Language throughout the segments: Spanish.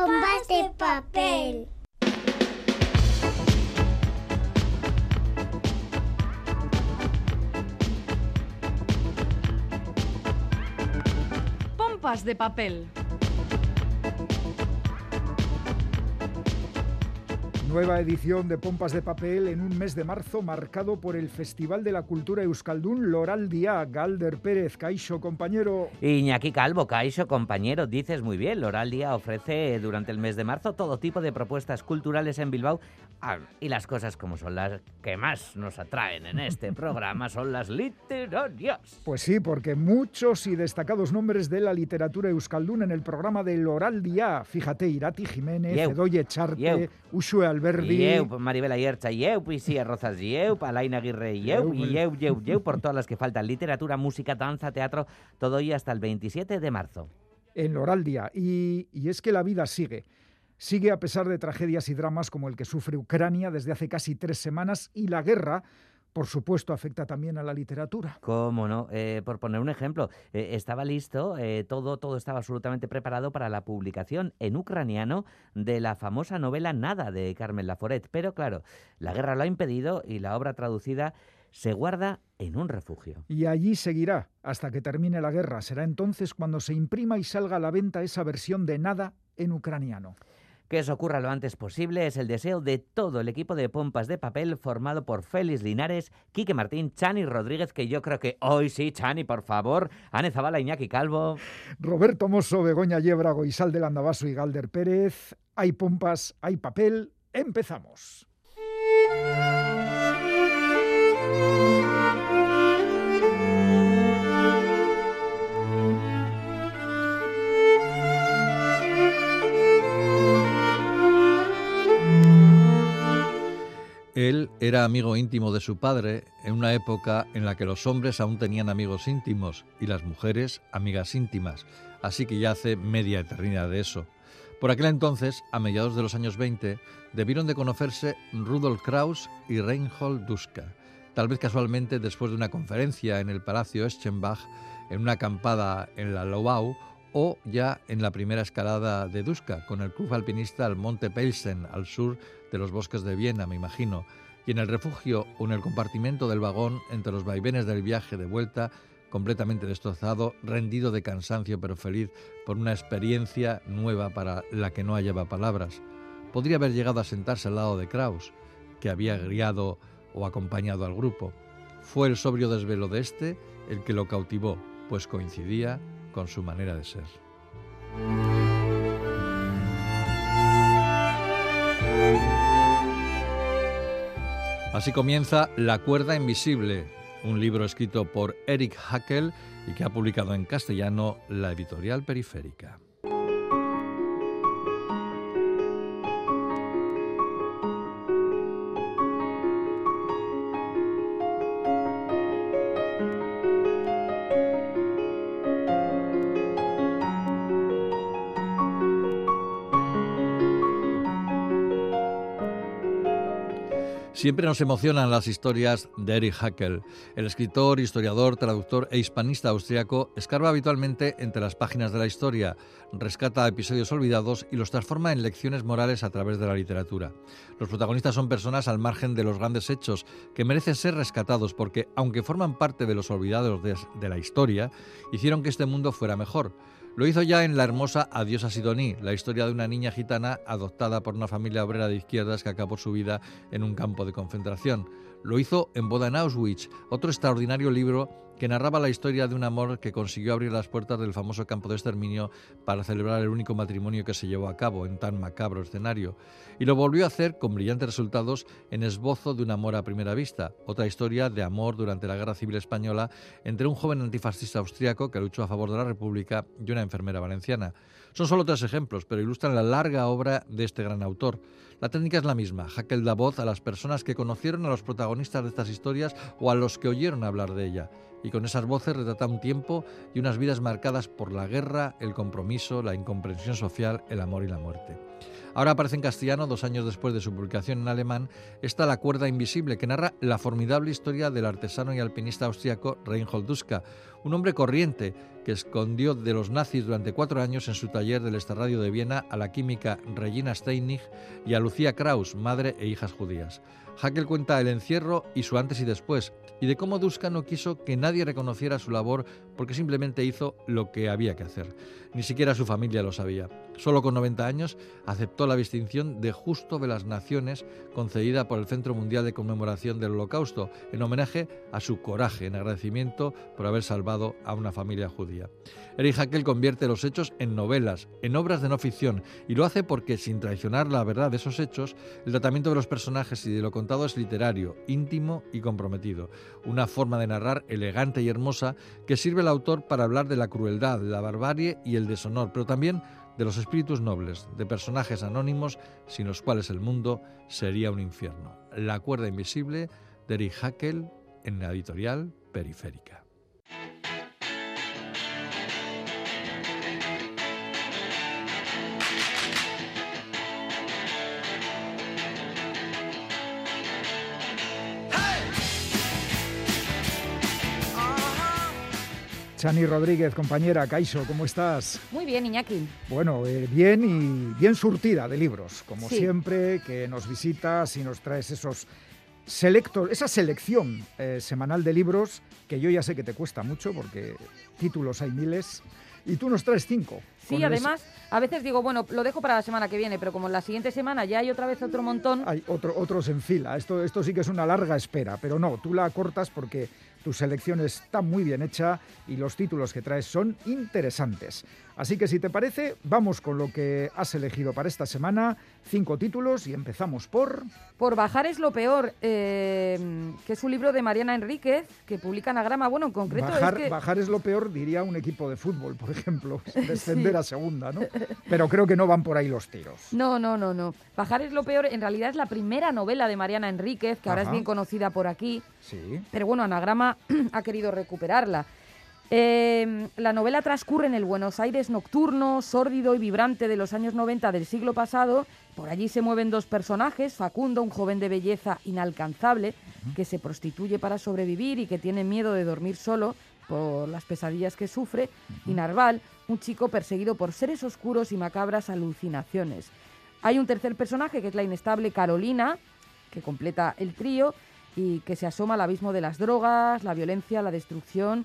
Bombas de papel. Pompas de papel. Nueva edición de Pompas de Papel en un mes de marzo marcado por el Festival de la Cultura Euskaldun Loral Día. Galder Pérez, Caixo, compañero. Iñaki Calvo, Caixo, compañero, dices muy bien. Loral Día ofrece durante el mes de marzo todo tipo de propuestas culturales en Bilbao. Ah, y las cosas como son las que más nos atraen en este programa son las literarias. Pues sí, porque muchos y destacados nombres de la literatura euskaldun en el programa de Loral Día. Fíjate, Irati Jiménez. Edoye Charte. Ushue Alberdi. Yeu, Maribel Ayercha, Yeu, Pisía Rozas, Yeu, Alain Aguirre, Yeu, y Yeu, Yeu, Yeu, por todas las que faltan. Literatura, música, danza, teatro, todo ello hasta el 27 de marzo. en Loral Día. Y, y es que la vida sigue. Sigue a pesar de tragedias y dramas como el que sufre Ucrania desde hace casi tres semanas y la guerra, por supuesto, afecta también a la literatura. ¿Cómo no? Eh, por poner un ejemplo, eh, estaba listo, eh, todo, todo estaba absolutamente preparado para la publicación en ucraniano de la famosa novela Nada de Carmen Laforet. Pero claro, la guerra lo ha impedido y la obra traducida se guarda en un refugio. Y allí seguirá hasta que termine la guerra. Será entonces cuando se imprima y salga a la venta esa versión de Nada en ucraniano. Que eso ocurra lo antes posible es el deseo de todo el equipo de pompas de papel formado por Félix Linares, Quique Martín, Chani Rodríguez, que yo creo que hoy sí, Chani, por favor, Ane Zabala, Iñaki Calvo. Roberto Mosso, Begoña Yebrago, Isal del Andabaso y Galder Pérez. Hay pompas, hay papel. Empezamos. Él era amigo íntimo de su padre en una época en la que los hombres aún tenían amigos íntimos y las mujeres amigas íntimas, así que ya hace media eternidad de eso. Por aquel entonces, a mediados de los años 20, debieron de conocerse Rudolf Kraus y Reinhold Duska, tal vez casualmente después de una conferencia en el Palacio Eschenbach, en una acampada en la Lobau o ya en la primera escalada de Duska con el club alpinista al Monte Pelsen, al sur de los bosques de Viena, me imagino, y en el refugio o en el compartimento del vagón entre los vaivenes del viaje de vuelta, completamente destrozado, rendido de cansancio pero feliz por una experiencia nueva para la que no hallaba palabras. Podría haber llegado a sentarse al lado de Kraus, que había guiado o acompañado al grupo. Fue el sobrio desvelo de este el que lo cautivó, pues coincidía con su manera de ser. Así comienza La cuerda invisible, un libro escrito por Eric Hackel y que ha publicado en castellano la editorial Periférica. Siempre nos emocionan las historias de Erich Hackel. El escritor, historiador, traductor e hispanista austriaco escarba habitualmente entre las páginas de la historia, rescata episodios olvidados y los transforma en lecciones morales a través de la literatura. Los protagonistas son personas al margen de los grandes hechos que merecen ser rescatados porque, aunque forman parte de los olvidados de, de la historia, hicieron que este mundo fuera mejor. Lo hizo ya en la hermosa Adiós a Sidoní, la historia de una niña gitana adoptada por una familia obrera de izquierdas que acabó su vida en un campo de concentración. Lo hizo en Boda en Auschwitz, otro extraordinario libro que narraba la historia de un amor que consiguió abrir las puertas del famoso campo de exterminio para celebrar el único matrimonio que se llevó a cabo en tan macabro escenario. Y lo volvió a hacer con brillantes resultados en Esbozo de un amor a primera vista, otra historia de amor durante la Guerra Civil Española entre un joven antifascista austriaco que luchó a favor de la República y una enfermera valenciana. Son solo tres ejemplos, pero ilustran la larga obra de este gran autor. La técnica es la misma. Hackel da voz a las personas que conocieron a los protagonistas de estas historias o a los que oyeron hablar de ella. Y con esas voces retrata un tiempo y unas vidas marcadas por la guerra, el compromiso, la incomprensión social, el amor y la muerte. Ahora aparece en castellano, dos años después de su publicación en alemán, está La cuerda invisible, que narra la formidable historia del artesano y alpinista austriaco Reinhold Duska, un hombre corriente escondió de los nazis durante cuatro años en su taller del Estarradio de Viena a la química Regina Steinig y a Lucía Kraus, madre e hijas judías. Hackel cuenta el encierro y su antes y después, y de cómo Duska no quiso que nadie reconociera su labor porque simplemente hizo lo que había que hacer. Ni siquiera su familia lo sabía. Solo con 90 años aceptó la distinción de Justo de las Naciones concedida por el Centro Mundial de Conmemoración del Holocausto, en homenaje a su coraje, en agradecimiento por haber salvado a una familia judía. Eric Hackel convierte los hechos en novelas, en obras de no ficción, y lo hace porque, sin traicionar la verdad de esos hechos, el tratamiento de los personajes y de lo contado es literario, íntimo y comprometido. Una forma de narrar elegante y hermosa que sirve al autor para hablar de la crueldad, la barbarie y el deshonor, pero también de los espíritus nobles, de personajes anónimos sin los cuales el mundo sería un infierno. La cuerda invisible de Eric Hackel en la editorial Periférica. Chani Rodríguez, compañera, Caixo, ¿cómo estás? Muy bien, Iñaki. Bueno, eh, bien y bien surtida de libros, como Sí. siempre, que nos visitas y nos traes esos selectos, esa selección eh, semanal de libros que yo ya sé que te cuesta mucho porque títulos hay miles y tú nos traes cinco. Sí, además, a veces digo, bueno, lo dejo para la semana que viene, pero como la siguiente semana ya hay otra vez otro montón. Hay otro- otros en fila. Esto, esto sí que es una larga espera, pero no, tú la cortas porque tu selección está muy bien hecha y los títulos que traes son interesantes. Así que si te parece, vamos con lo que has elegido para esta semana. Cinco títulos y empezamos por... Por bajar es lo peor, eh, que es un libro de Mariana Enríquez, que publica Anagrama. Bueno, en concreto Bajar, es que... bajar es lo peor, diría un equipo de fútbol, por ejemplo. Descender a segunda, ¿no? Pero creo que no van por ahí los tiros. No, no, no, no. Bajar es lo peor, en realidad es la primera novela de Mariana Enríquez, que ahora es Ajá. bien conocida por aquí. Sí. Pero bueno, Anagrama ha querido recuperarla. Eh, la novela transcurre en el Buenos Aires nocturno, sórdido y vibrante de los años 90 del siglo pasado. Por allí se mueven dos personajes, Facundo, un joven de belleza inalcanzable, que se prostituye para sobrevivir y que tiene miedo de dormir solo por las pesadillas que sufre, y Narval, un chico perseguido por seres oscuros y macabras alucinaciones. Hay un tercer personaje que es la inestable Carolina, que completa el trío y que se asoma al abismo de las drogas, la violencia, la destrucción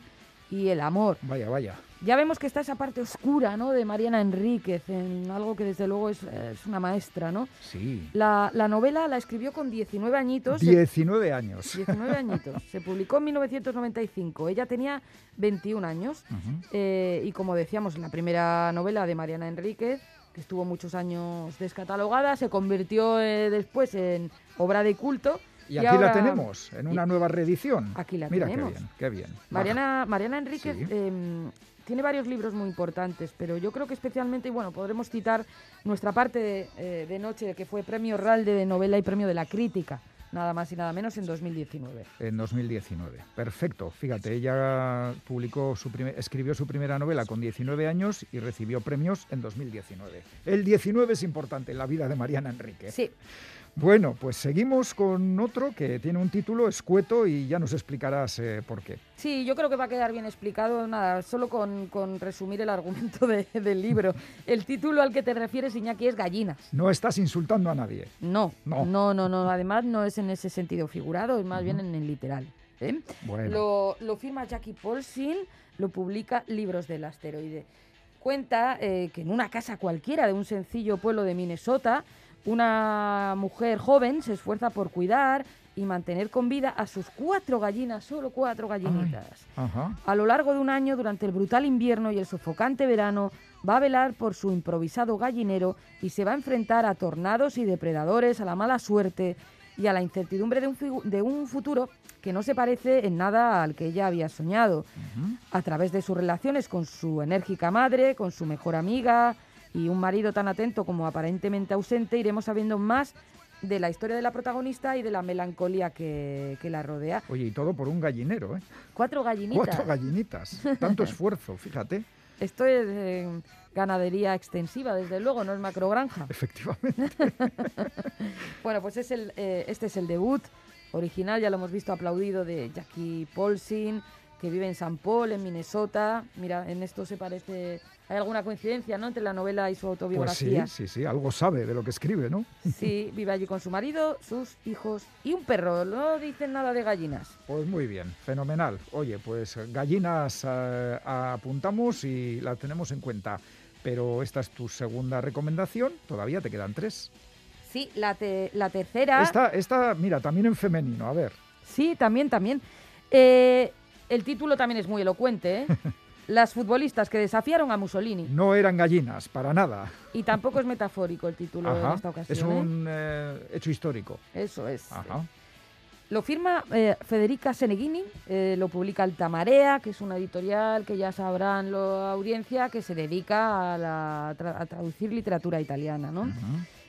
y el amor. Vaya, vaya. Ya vemos que está esa parte oscura ¿no? de Mariana Enríquez, en algo que desde luego es, es una maestra. ¿no? Sí. La, la novela la escribió con 19 añitos. se- 19 años. 19 añitos. Se publicó en 1995. Ella tenía 21 años. Ujú. Eh, y como decíamos, la primera novela de Mariana Enríquez, que estuvo muchos años descatalogada, se convirtió eh, después en obra de culto. Y aquí ahora- la tenemos, en una nueva reedición. Aquí la Mira tenemos. qué bien, qué bien. Mariana, Mariana Enríquez Sí. em, tiene varios libros muy importantes, pero yo creo que especialmente, y bueno, podremos citar nuestra parte de, eh, de noche, que fue premio Ralde de novela y premio de la crítica, nada más y nada menos en 2019. En 2019. Perfecto. Fíjate, ella publicó su primer- escribió su primera novela con 19 años y recibió premios en 2019. El 19 es importante en la vida de Mariana Enrique. Sí, Bueno, pues seguimos con otro que tiene un título escueto y ya nos explicarás eh, por qué. sí, yo creo que va a quedar bien explicado, nada, solo con, con resumir el argumento de- del libro. El título al que te refieres, Iñaki, es Gallinas. No estás insultando a nadie. No, No. no, no, no, además no es en ese sentido figurado, es más bien en el literal. ¿eh? Bueno. Lo, lo firma Jackie Paulsin, lo publica Libros del Asteroide. Cuenta eh, que en una casa cualquiera de un sencillo pueblo de Minnesota, una mujer joven se esfuerza por cuidar y mantener con vida a sus cuatro gallinas, solo cuatro gallinitas. A lo largo de un año, durante el brutal invierno y el sofocante verano, va a velar por su improvisado gallinero y se va a enfrentar a tornados y depredadores, a la mala suerte y a la incertidumbre de un, de un futuro que no se parece en nada al que ella había soñado. A través de sus relaciones con su enérgica madre, con su mejor amiga y un marido tan atento como aparentemente ausente, iremos sabiendo más de la historia de la protagonista y de la melancolía que, que la rodea. Oye, y todo por un gallinero, ¿eh? Cuatro gallinitas. Cuatro gallinitas. Tanto esfuerzo, fíjate. Esto es eh, ganadería extensiva, desde luego, no es macrogranja. Efectivamente. Bueno, pues es el, eh, este es el debut original, ya lo hemos visto aplaudido, de Jackie Paulsin, que vive en San Paul, en Minnesota. Mira, en esto se parece... Hay alguna coincidencia, ¿no?, entre la novela y su Pues sí, autobiografía. sí, sí, algo sabe de lo que escribe, ¿no? Sí, vive allí con su marido, sus hijos y un perro. No dicen nada de gallinas. Pues muy bien, fenomenal. Oye, pues gallinas eh, apuntamos y la tenemos en cuenta. Pero esta es tu segunda recomendación, todavía te quedan tres. Sí, la, te- la tercera... Esta, esta, mira, también en femenino, a ver. Sí, también, también. Eh, el título también es muy elocuente, ¿eh? Las futbolistas que desafiaron a Mussolini. No eran gallinas, para nada. Y tampoco es metafórico el título en Ajá, esta ocasión. Es ¿eh? un eh, hecho histórico. Eso es. Ajá. Lo firma eh, Federica Seneghini, eh, lo publica Altamarea, que es una editorial que ya sabrán la audiencia que se dedica a, la a traducir literatura italiana. ¿no?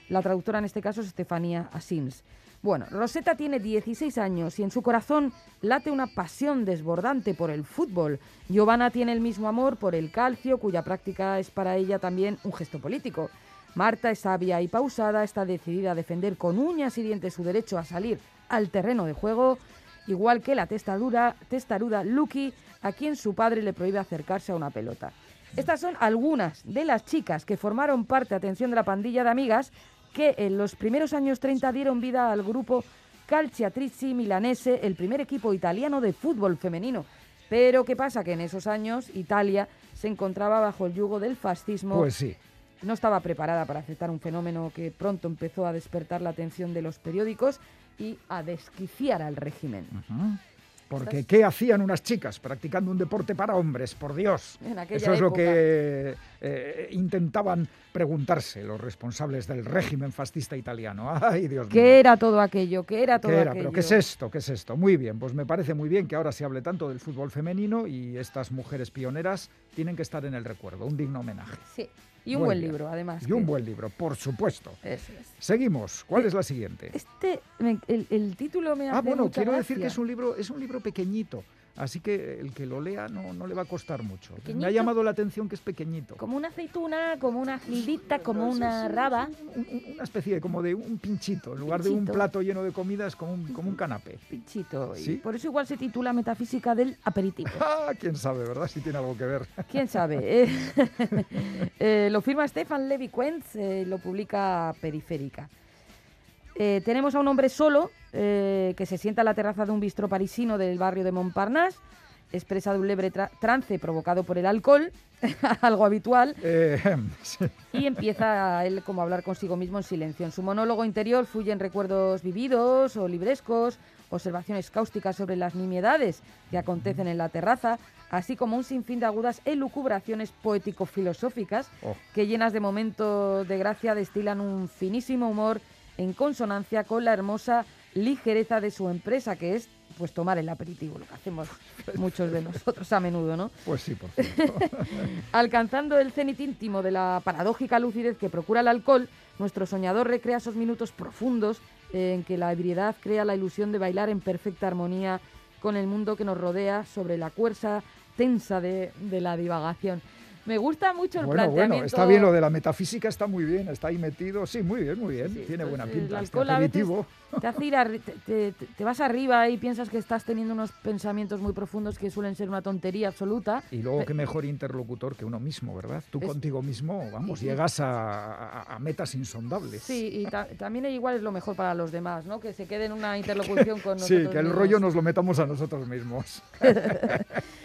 La traductora en este caso es Estefanía Asins. Bueno, Rosetta tiene 16 años y en su corazón late una pasión desbordante por el fútbol. Giovanna tiene el mismo amor por el calcio, cuya práctica es para ella también un gesto político. Marta es sabia y pausada, está decidida a defender con uñas y dientes su derecho a salir al terreno de juego, igual que la testadura, testaruda Lucky, a quien su padre le prohíbe acercarse a una pelota. Estas son algunas de las chicas que formaron parte, atención, de la pandilla de amigas que en los primeros años 30 dieron vida al grupo Calciatrici Milanese, el primer equipo italiano de fútbol femenino. Pero ¿qué pasa? Que en esos años Italia se encontraba bajo el yugo del fascismo Pues sí. no estaba preparada para aceptar un fenómeno que pronto empezó a despertar la atención de los periódicos y a desquiciar al régimen. Ujú. Porque ¿qué hacían unas chicas practicando un deporte para hombres? Por Dios. Eso es lo que eh, intentaban preguntarse los responsables del régimen fascista italiano. Ay, Dios mío. ¿Qué era todo aquello? ¿Qué era todo ¿Qué era? aquello? ¿Pero qué es esto? ¿Qué es esto? Muy bien, pues me parece muy bien que ahora se hable tanto del fútbol femenino y estas mujeres pioneras tienen que estar en el recuerdo, un digno homenaje. Sí. Y un buen bien. libro, además. Y un que- buen libro, por supuesto. Eso es. Seguimos. ¿Cuál es la siguiente? Este, me- el, el título me hace Ah, bueno, mucha quiero decir que gracia. es un libro, es un libro pequeñito, así que el que lo lea no, no le va a costar mucho. Me ha llamado la atención que es pequeñito. Como una aceituna, como una gildita, como una raba. un- un- una especie como de un pinchito. En lugar de un plato lleno de comida es como un, como un canapé. Pinchito. Y por eso igual se titula Metafísica del aperitivo. Ah, quién sabe, ¿verdad? Si tiene algo que ver. ¿Quién sabe? Eh, eh, lo firma Stefan Levi Quentz, eh, lo publica Periférica. Eh, tenemos a un hombre solo eh, que se sienta en la terraza de un bistro parisino del barrio de Montparnasse, expresa de un leve tra- trance provocado por el alcohol, algo habitual, Eh, sí. y empieza él como a hablar consigo mismo en silencio. En su monólogo interior fluyen recuerdos vividos o librescos, observaciones cáusticas sobre las nimiedades que acontecen en la terraza, así como un sinfín de agudas elucubraciones poético-filosóficas Oh. que llenas de momentos de gracia destilan un finísimo humor en consonancia con la hermosa ligereza de su empresa, que es pues tomar el aperitivo, lo que hacemos muchos de nosotros a menudo, ¿no? Pues sí, por cierto. Alcanzando el cenit íntimo de la paradójica lucidez que procura el alcohol, nuestro soñador recrea esos minutos profundos en que la ebriedad crea la ilusión de bailar en perfecta armonía con el mundo que nos rodea sobre la cuerza tensa de, de la divagación. Me gusta mucho el Bueno, planteamiento. bueno, está bien lo de la metafísica, está muy bien, está ahí metido. Sí, muy bien, muy bien. Sí, Tiene pues, buena el pinta. Este alcohol. Te hace ir te, te- te- te vas arriba y piensas que estás teniendo unos pensamientos muy profundos que suelen ser una tontería absoluta. Y luego, qué mejor interlocutor que uno mismo, ¿verdad? Tú Es- contigo mismo, vamos, Sí, sí. llegas a, a- a metas insondables. Sí, y ta- también igual es lo mejor para los demás, ¿no? Que se quede en una interlocución con Sí, nosotros que el mismos. rollo nos lo metamos a nosotros mismos.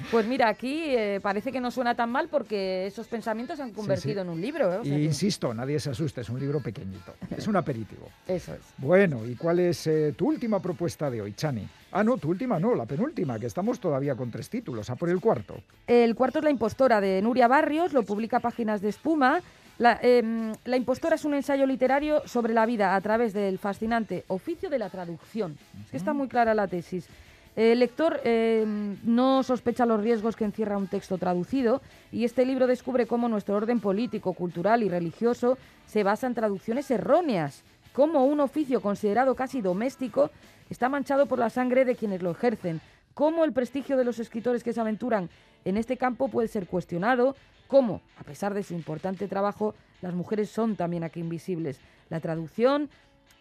Pues mira, aquí eh, parece que no suena tan mal porque esos pensamientos se han convertido en un libro, ¿eh? O sea Y que- insisto, nadie se asuste, es un libro pequeñito. Es un aperitivo. Eso es. Bueno, ¿y cuál es eh, tu última propuesta de hoy, Chani? Ah, no, tu última no, la penúltima, que estamos todavía con tres títulos, a por el cuarto. El cuarto es La impostora de Nuria Barrios, lo publica Páginas de Espuma. La, em, La impostora es un ensayo literario sobre la vida a través del fascinante oficio de la traducción. Es que está muy clara la tesis. El lector em, no sospecha los riesgos que encierra un texto traducido y este libro descubre cómo nuestro orden político, cultural y religioso se basa en traducciones erróneas, cómo un oficio considerado casi doméstico está manchado por la sangre de quienes lo ejercen, cómo el prestigio de los escritores que se aventuran en este campo puede ser cuestionado, cómo, a pesar de su importante trabajo, las mujeres son también aquí invisibles. La traducción,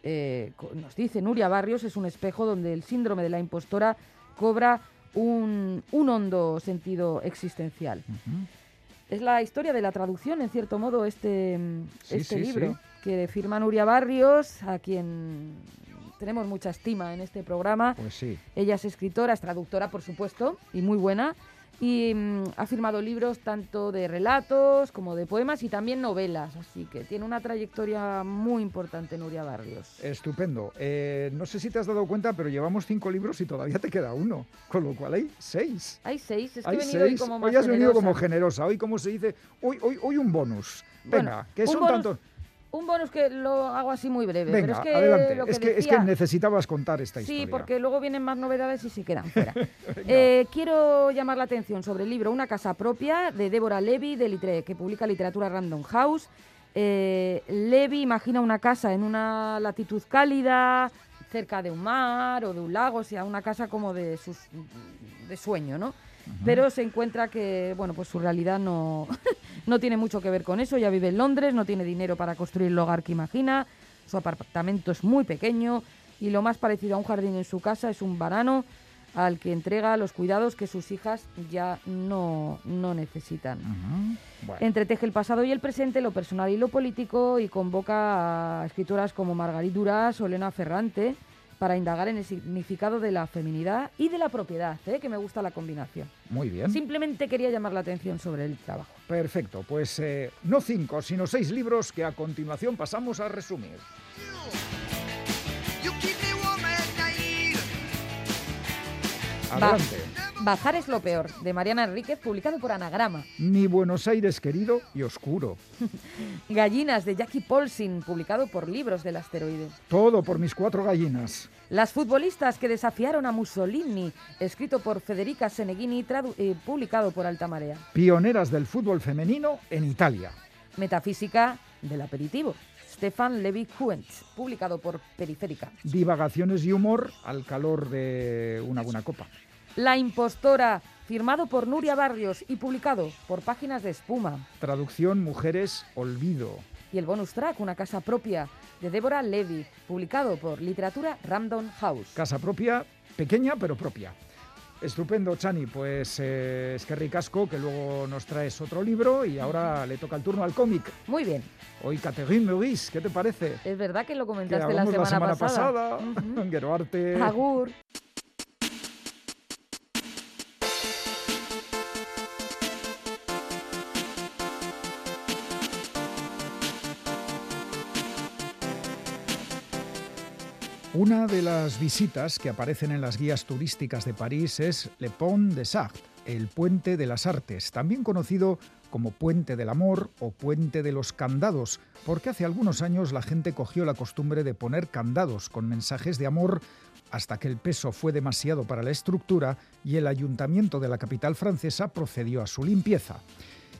eh, nos dice Nuria Barrios, es un espejo donde el síndrome de la impostora cobra un, un hondo sentido existencial. Es la historia de la traducción, en cierto modo, este, Sí, este sí, libro, sí. Que firma Nuria Barrios, a quien tenemos mucha estima en este programa. Pues sí. Ella es escritora, es traductora, por supuesto, y muy buena. Y mm, ha firmado libros tanto de relatos como de poemas y también novelas. Así que tiene una trayectoria muy importante, Nuria Barrios. Estupendo. Eh, no sé si te has dado cuenta, pero llevamos cinco libros y todavía te queda uno. Con lo cual hay seis. Hay seis, es que hay he venido hoy seis. como más hoy has venido como generosa. Hoy, como se dice, hoy, hoy, hoy un bonus. Bueno, Venga, que un son bonus tantos. Un bonus que lo hago así muy breve. pero es que adelante. lo que es, que, es decía- que necesitabas contar esta Sí, historia. porque luego vienen más novedades y se quedan fuera. Eh, quiero llamar la atención sobre el libro Una casa propia de Débora Levy, de Litre- que publica literatura Random House. Eh, Levy imagina una casa en una latitud cálida, cerca de un mar o de un lago, o sea, una casa como de, sus, de sueño, ¿no? Pero se encuentra que, bueno, pues su realidad no, no tiene mucho que ver con eso. Ella vive en Londres, no tiene dinero para construir el hogar que imagina, su apartamento es muy pequeño y lo más parecido a un jardín en su casa es un varano al que entrega los cuidados que sus hijas ya no, no necesitan. Bueno, Entreteje el pasado y el presente, lo personal y lo político y convoca a escritoras como Margarit Duras o Elena Ferrante para indagar en el significado de la feminidad y de la propiedad, ¿eh? que me gusta la combinación. muy bien. Simplemente quería llamar la atención sobre el trabajo. Perfecto. Pues eh, no cinco, sino seis libros que a continuación pasamos a resumir. Keep Bazar es lo peor, de Mariana Enríquez, publicado por Anagrama. Mi Buenos Aires querido y oscuro. Gallinas, de Jackie Paulsin, publicado por Libros del Asteroide. Todo por mis cuatro gallinas. Las futbolistas que desafiaron a Mussolini, escrito por Federica Seneghini, eh, publicado por Altamarea. Pioneras del fútbol femenino en Italia. Metafísica del aperitivo, Stefan Levi Kuentz, publicado por Periférica. Divagaciones y humor al calor de una buena copa. La impostora, firmado por Nuria Barrios y publicado por Páginas de Espuma. Traducción Mujeres Olvido. Y el bonus track, Una casa propia, de Débora Levy, publicado por Literatura Random House. Casa propia, pequeña pero propia. Estupendo, Chani. Pues eh, es que ricasco que luego nos traes otro libro y ahora le toca el turno al cómic. Muy bien, Hoy Catherine Meurice, ¿qué te parece? es verdad que lo Que comentaste la hablamos semana, pasada. pasada. Geroarte. Agur. Una de las visitas que aparecen en las guías turísticas de París es Le Pont des Arts, el Puente de las Artes, también conocido como Puente del Amor o Puente de los Candados, porque hace algunos años la gente cogió la costumbre de poner candados con mensajes de amor hasta que el peso fue demasiado para la estructura y el ayuntamiento de la capital francesa procedió a su limpieza.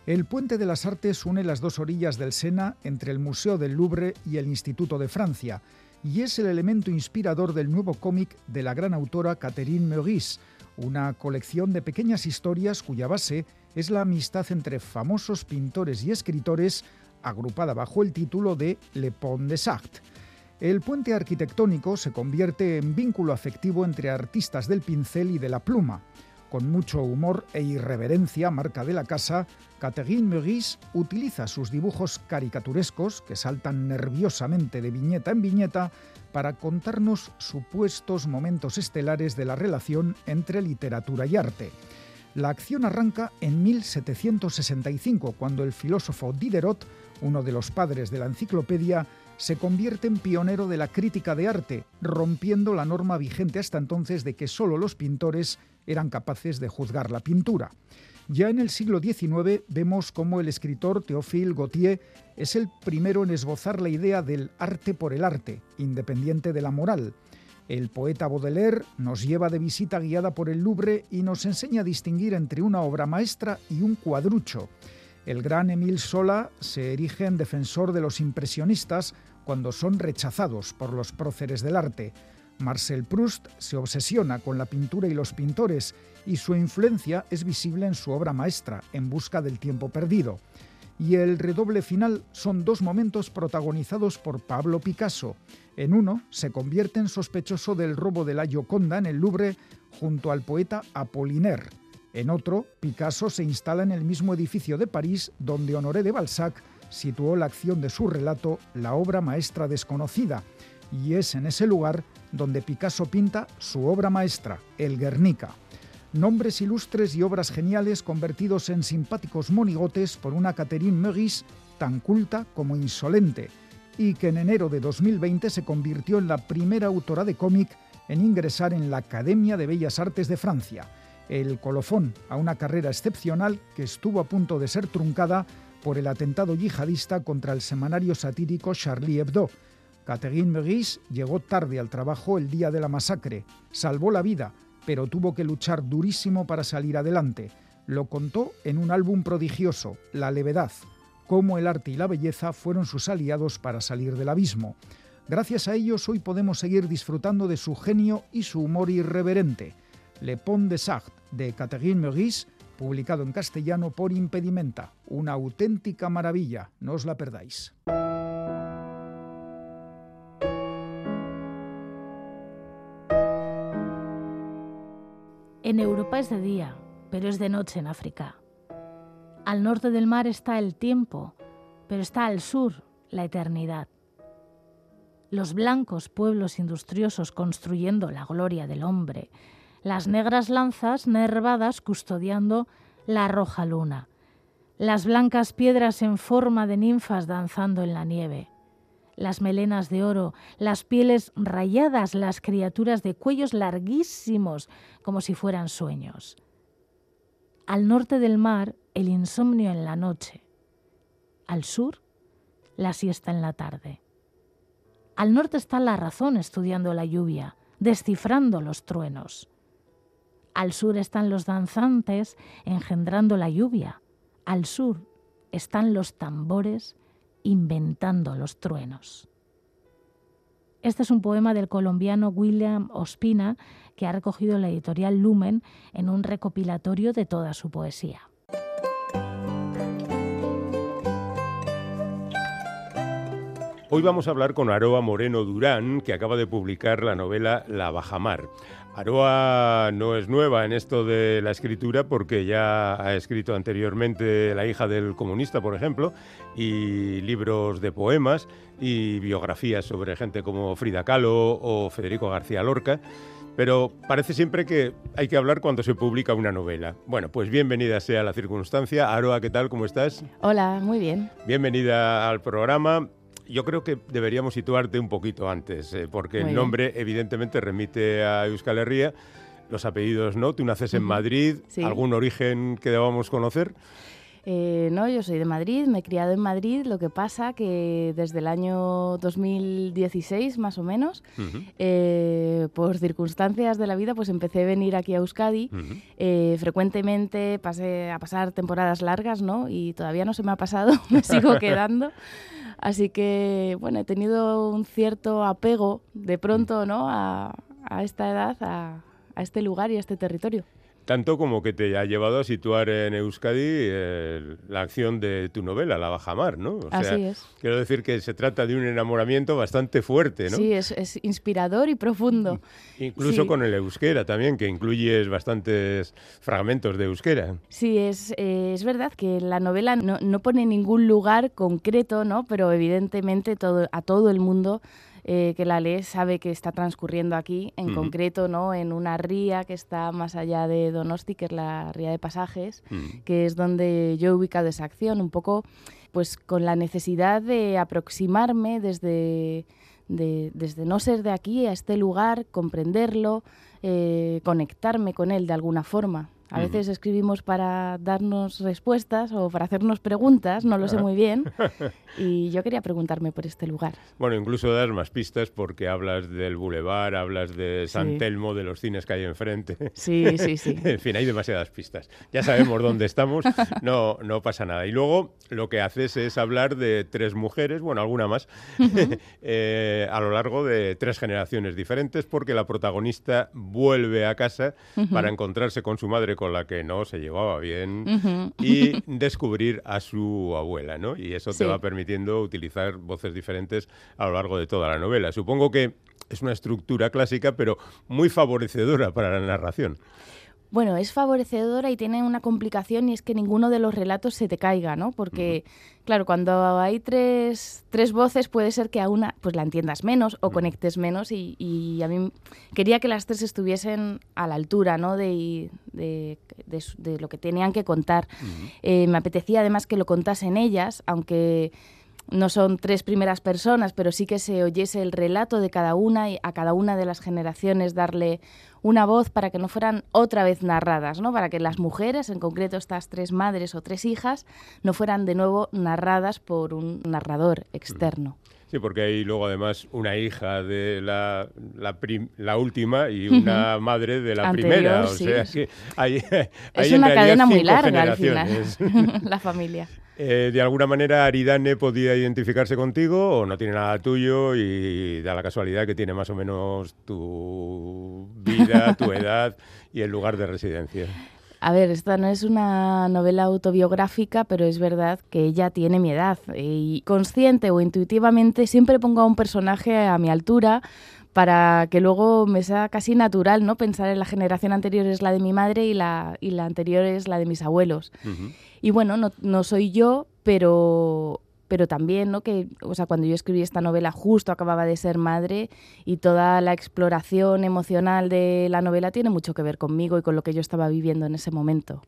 El Puente de las Artes une las dos orillas del Sena entre el Museo del Louvre y el Instituto de Francia, y es el elemento inspirador del nuevo cómic de la gran autora Catherine Meurice, una colección de pequeñas historias cuya base es la amistad entre famosos pintores y escritores agrupada bajo el título de Le Pont des Arts. El puente arquitectónico se convierte en vínculo afectivo entre artistas del pincel y de la pluma. Con mucho humor e irreverencia, marca de la casa, Catherine Meurice utiliza sus dibujos caricaturescos, que saltan nerviosamente de viñeta en viñeta, para contarnos supuestos momentos estelares de la relación entre literatura y arte. La acción arranca en 1765, cuando el filósofo Diderot, uno de los padres de la enciclopedia, se convierte en pionero de la crítica de arte, rompiendo la norma vigente hasta entonces de que solo los pintores eran capaces de juzgar la pintura. Ya en el siglo XIX vemos cómo el escritor Théophile Gautier es el primero en esbozar la idea del arte por el arte, independiente de la moral. El poeta Baudelaire nos lleva de visita guiada por el Louvre y nos enseña a distinguir entre una obra maestra y un cuadrucho. El gran Émile Sola se erige en defensor de los impresionistas cuando son rechazados por los próceres del arte. Marcel Proust se obsesiona con la pintura y los pintores y su influencia es visible en su obra maestra, En busca del tiempo perdido. Y el redoble final son dos momentos protagonizados por Pablo Picasso. En uno, se convierte en sospechoso del robo de la Gioconda en el Louvre junto al poeta Apollinaire. En otro, Picasso se instala en el mismo edificio de París donde Honoré de Balzac situó la acción de su relato La obra maestra desconocida, y es en ese lugar donde Picasso pinta su obra maestra, el Guernica. Nombres ilustres y obras geniales convertidos en simpáticos monigotes por una Catherine Meurice tan culta como insolente, y que en enero de 2020 se convirtió en la primera autora de cómic en ingresar en la Academia de Bellas Artes de Francia, el colofón a una carrera excepcional que estuvo a punto de ser truncada por el atentado yihadista contra el semanario satírico Charlie Hebdo. Catherine Meurice llegó tarde al trabajo el día de la masacre, salvó la vida, pero tuvo que luchar durísimo para salir adelante. Lo contó en un álbum prodigioso, La levedad, cómo el arte y la belleza fueron sus aliados para salir del abismo. Gracias a ellos hoy podemos seguir disfrutando de su genio y su humor irreverente. Le Pont de Sartre, de Catherine Meurice, publicado en castellano por Impedimenta. Una auténtica maravilla, no os la perdáis. En Europa es de día, pero es de noche en África. Al norte del mar está el tiempo, pero está al sur la eternidad. Los blancos pueblos industriosos construyendo la gloria del hombre, las negras lanzas nervadas custodiando la roja luna, las blancas piedras en forma de ninfas danzando en la nieve, las melenas de oro, las pieles rayadas, las criaturas de cuellos larguísimos como si fueran sueños. Al norte del mar, el insomnio en la noche. Al sur, la siesta en la tarde. Al norte está la razón estudiando la lluvia, descifrando los truenos. Al sur están los danzantes engendrando la lluvia. Al sur están los tambores inventando los truenos. Este es un poema del colombiano William Ospina que ha recogido la editorial Lumen en un recopilatorio de toda su poesía. Hoy vamos a hablar con Aroa Moreno Durán, que acaba de publicar la novela La Bajamar. Aroa no es nueva en esto de la escritura porque ya ha escrito anteriormente La hija del comunista, por ejemplo, y libros de poemas y biografías sobre gente como Frida Kahlo o Federico García Lorca. Pero parece siempre que hay que hablar cuando se publica una novela. Bueno, pues bienvenida sea la circunstancia. Aroa, ¿qué tal? ¿Cómo estás? Hola, muy bien. Bienvenida al programa yo creo que deberíamos situarte un poquito antes, eh, porque Muy el bien. nombre evidentemente remite a Euskal Herria, los apellidos no, tú naces en. Madrid, Sí. algún origen que debamos conocer. Eh, no, yo soy de Madrid, me he criado en Madrid, lo que pasa que desde el año 2016 más o menos, Ujú, eh, por circunstancias de la vida, pues empecé a venir aquí a Euskadi. ujú. Eh, frecuentemente pasé a pasar temporadas largas, ¿no? Y todavía no se me ha pasado, me sigo quedando. Así que, bueno, he tenido un cierto apego de pronto, ¿no? A, a esta edad, a, a este lugar y a este territorio. Tanto como que te ha llevado a situar en Euskadi eh, la acción de tu novela, La Bajamar, ¿no? O sea, Así es. Quiero decir que se trata de un enamoramiento bastante fuerte, ¿no? Sí, es, es inspirador y profundo. Incluso sí. con el euskera también, que incluyes bastantes fragmentos de euskera. Sí, es, eh, es verdad que la novela no, no pone ningún lugar concreto, ¿no? Pero evidentemente todo, a todo el mundo eh, que la lee sabe que está transcurriendo aquí, en concreto, ¿no? En una ría que está más allá de Donosti, que es la ría de pasajes, que es donde yo he ubicado esa acción, un poco pues con la necesidad de aproximarme desde, de- desde no ser de aquí a este lugar, comprenderlo, eh, conectarme con él de alguna forma. A veces escribimos para darnos respuestas o para hacernos preguntas, no lo sé muy bien. Y yo quería preguntarme por este lugar. Bueno, incluso das más pistas porque hablas del bulevar, hablas de San Sí. Telmo, de los cines que hay enfrente. Sí, sí, sí. en fin, hay demasiadas pistas. Ya sabemos dónde estamos, no, no pasa nada. Y luego lo que haces es hablar de tres mujeres, bueno, alguna más, eh, a lo largo de tres generaciones diferentes, porque la protagonista vuelve a casa para encontrarse con su madre con la que no se llevaba bien y descubrir a su abuela, ¿no? Y eso te va permitiendo utilizar voces diferentes a lo largo de toda la novela. Supongo que es una estructura clásica, pero muy favorecedora para la narración. Bueno, es favorecedora y tiene una complicación y es que ninguno de los relatos se te caiga, ¿no? Porque, claro, cuando hay tres, tres voces puede ser que a una pues la entiendas menos o conectes menos y, y a mí quería que las tres estuviesen a la altura, ¿no? De, de, de de lo que tenían que contar. Eh, me apetecía además que lo contasen ellas, aunque no son tres primeras personas, pero sí que se oyese el relato de cada una y a cada una de las generaciones darle una voz para que no fueran otra vez narradas, ¿no? Para que las mujeres, en concreto estas tres madres o tres hijas, no fueran de nuevo narradas por un narrador externo. Sí, porque hay luego además una hija de la, la, prim- la última y una madre de la Anterior, primera. O sí. sea que hay, hay Es una cadena muy larga al final, la familia. Eh, de alguna manera Aridane podía identificarse contigo o no tiene nada tuyo y da la casualidad que tiene más o menos tu vida, tu edad y el lugar de residencia. A ver, esta no es una novela autobiográfica, pero es verdad que ella tiene mi edad. Y consciente o intuitivamente siempre pongo a un personaje a mi altura para que luego me sea casi natural no pensar en la generación anterior es la de mi madre y la, y la anterior es la de mis abuelos. Y bueno, no, no soy yo, pero, pero también, ¿no? Que, o sea, cuando yo escribí esta novela justo acababa de ser madre y toda la exploración emocional de la novela tiene mucho que ver conmigo y con lo que yo estaba viviendo en ese momento.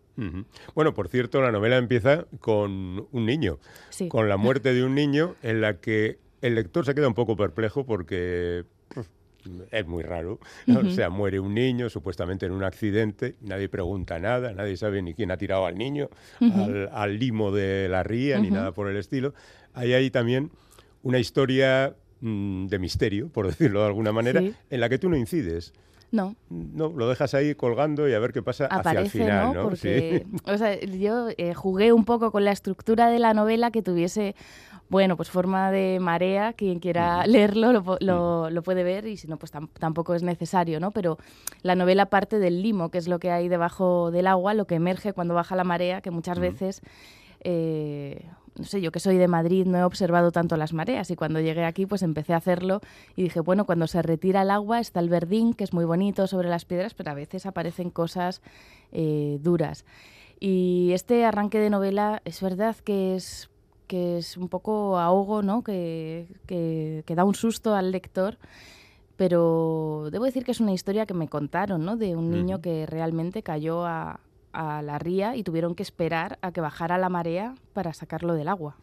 Bueno, por cierto, la novela empieza con un niño, Sí. con la muerte de un niño en la que el lector se queda un poco perplejo porque es muy raro. O sea, muere un niño supuestamente en un accidente, nadie pregunta nada, nadie sabe ni quién ha tirado al niño, al, al limo de la ría, ni nada por el estilo. Ahí hay también una historia mm, de misterio, por decirlo de alguna manera, Sí. en la que tú no incides. No, No, lo dejas ahí colgando y a ver qué pasa hacia el aparece, final, ¿no? ¿no? Porque, Sí. o sea, yo eh, jugué un poco con la estructura de la novela que tuviese, bueno, pues forma de marea. Quien quiera leerlo lo, po- lo- lo puede ver y si no, pues tam- tampoco es necesario, ¿no? Pero la novela parte del limo, que es lo que hay debajo del agua, lo que emerge cuando baja la marea, que muchas veces... eh, no sé, yo que soy de Madrid no he observado tanto las mareas y cuando llegué aquí pues empecé a hacerlo y dije, bueno, cuando se retira el agua está el verdín, que es muy bonito sobre las piedras, pero a veces aparecen cosas eh, duras. Y este arranque de novela es verdad que es, que es un poco ahogo, ¿no? Que, que, que da un susto al lector, pero debo decir que es una historia que me contaron, ¿no? De un niño que realmente cayó a, a la ría y tuvieron que esperar a que bajara la marea para sacarlo del agua,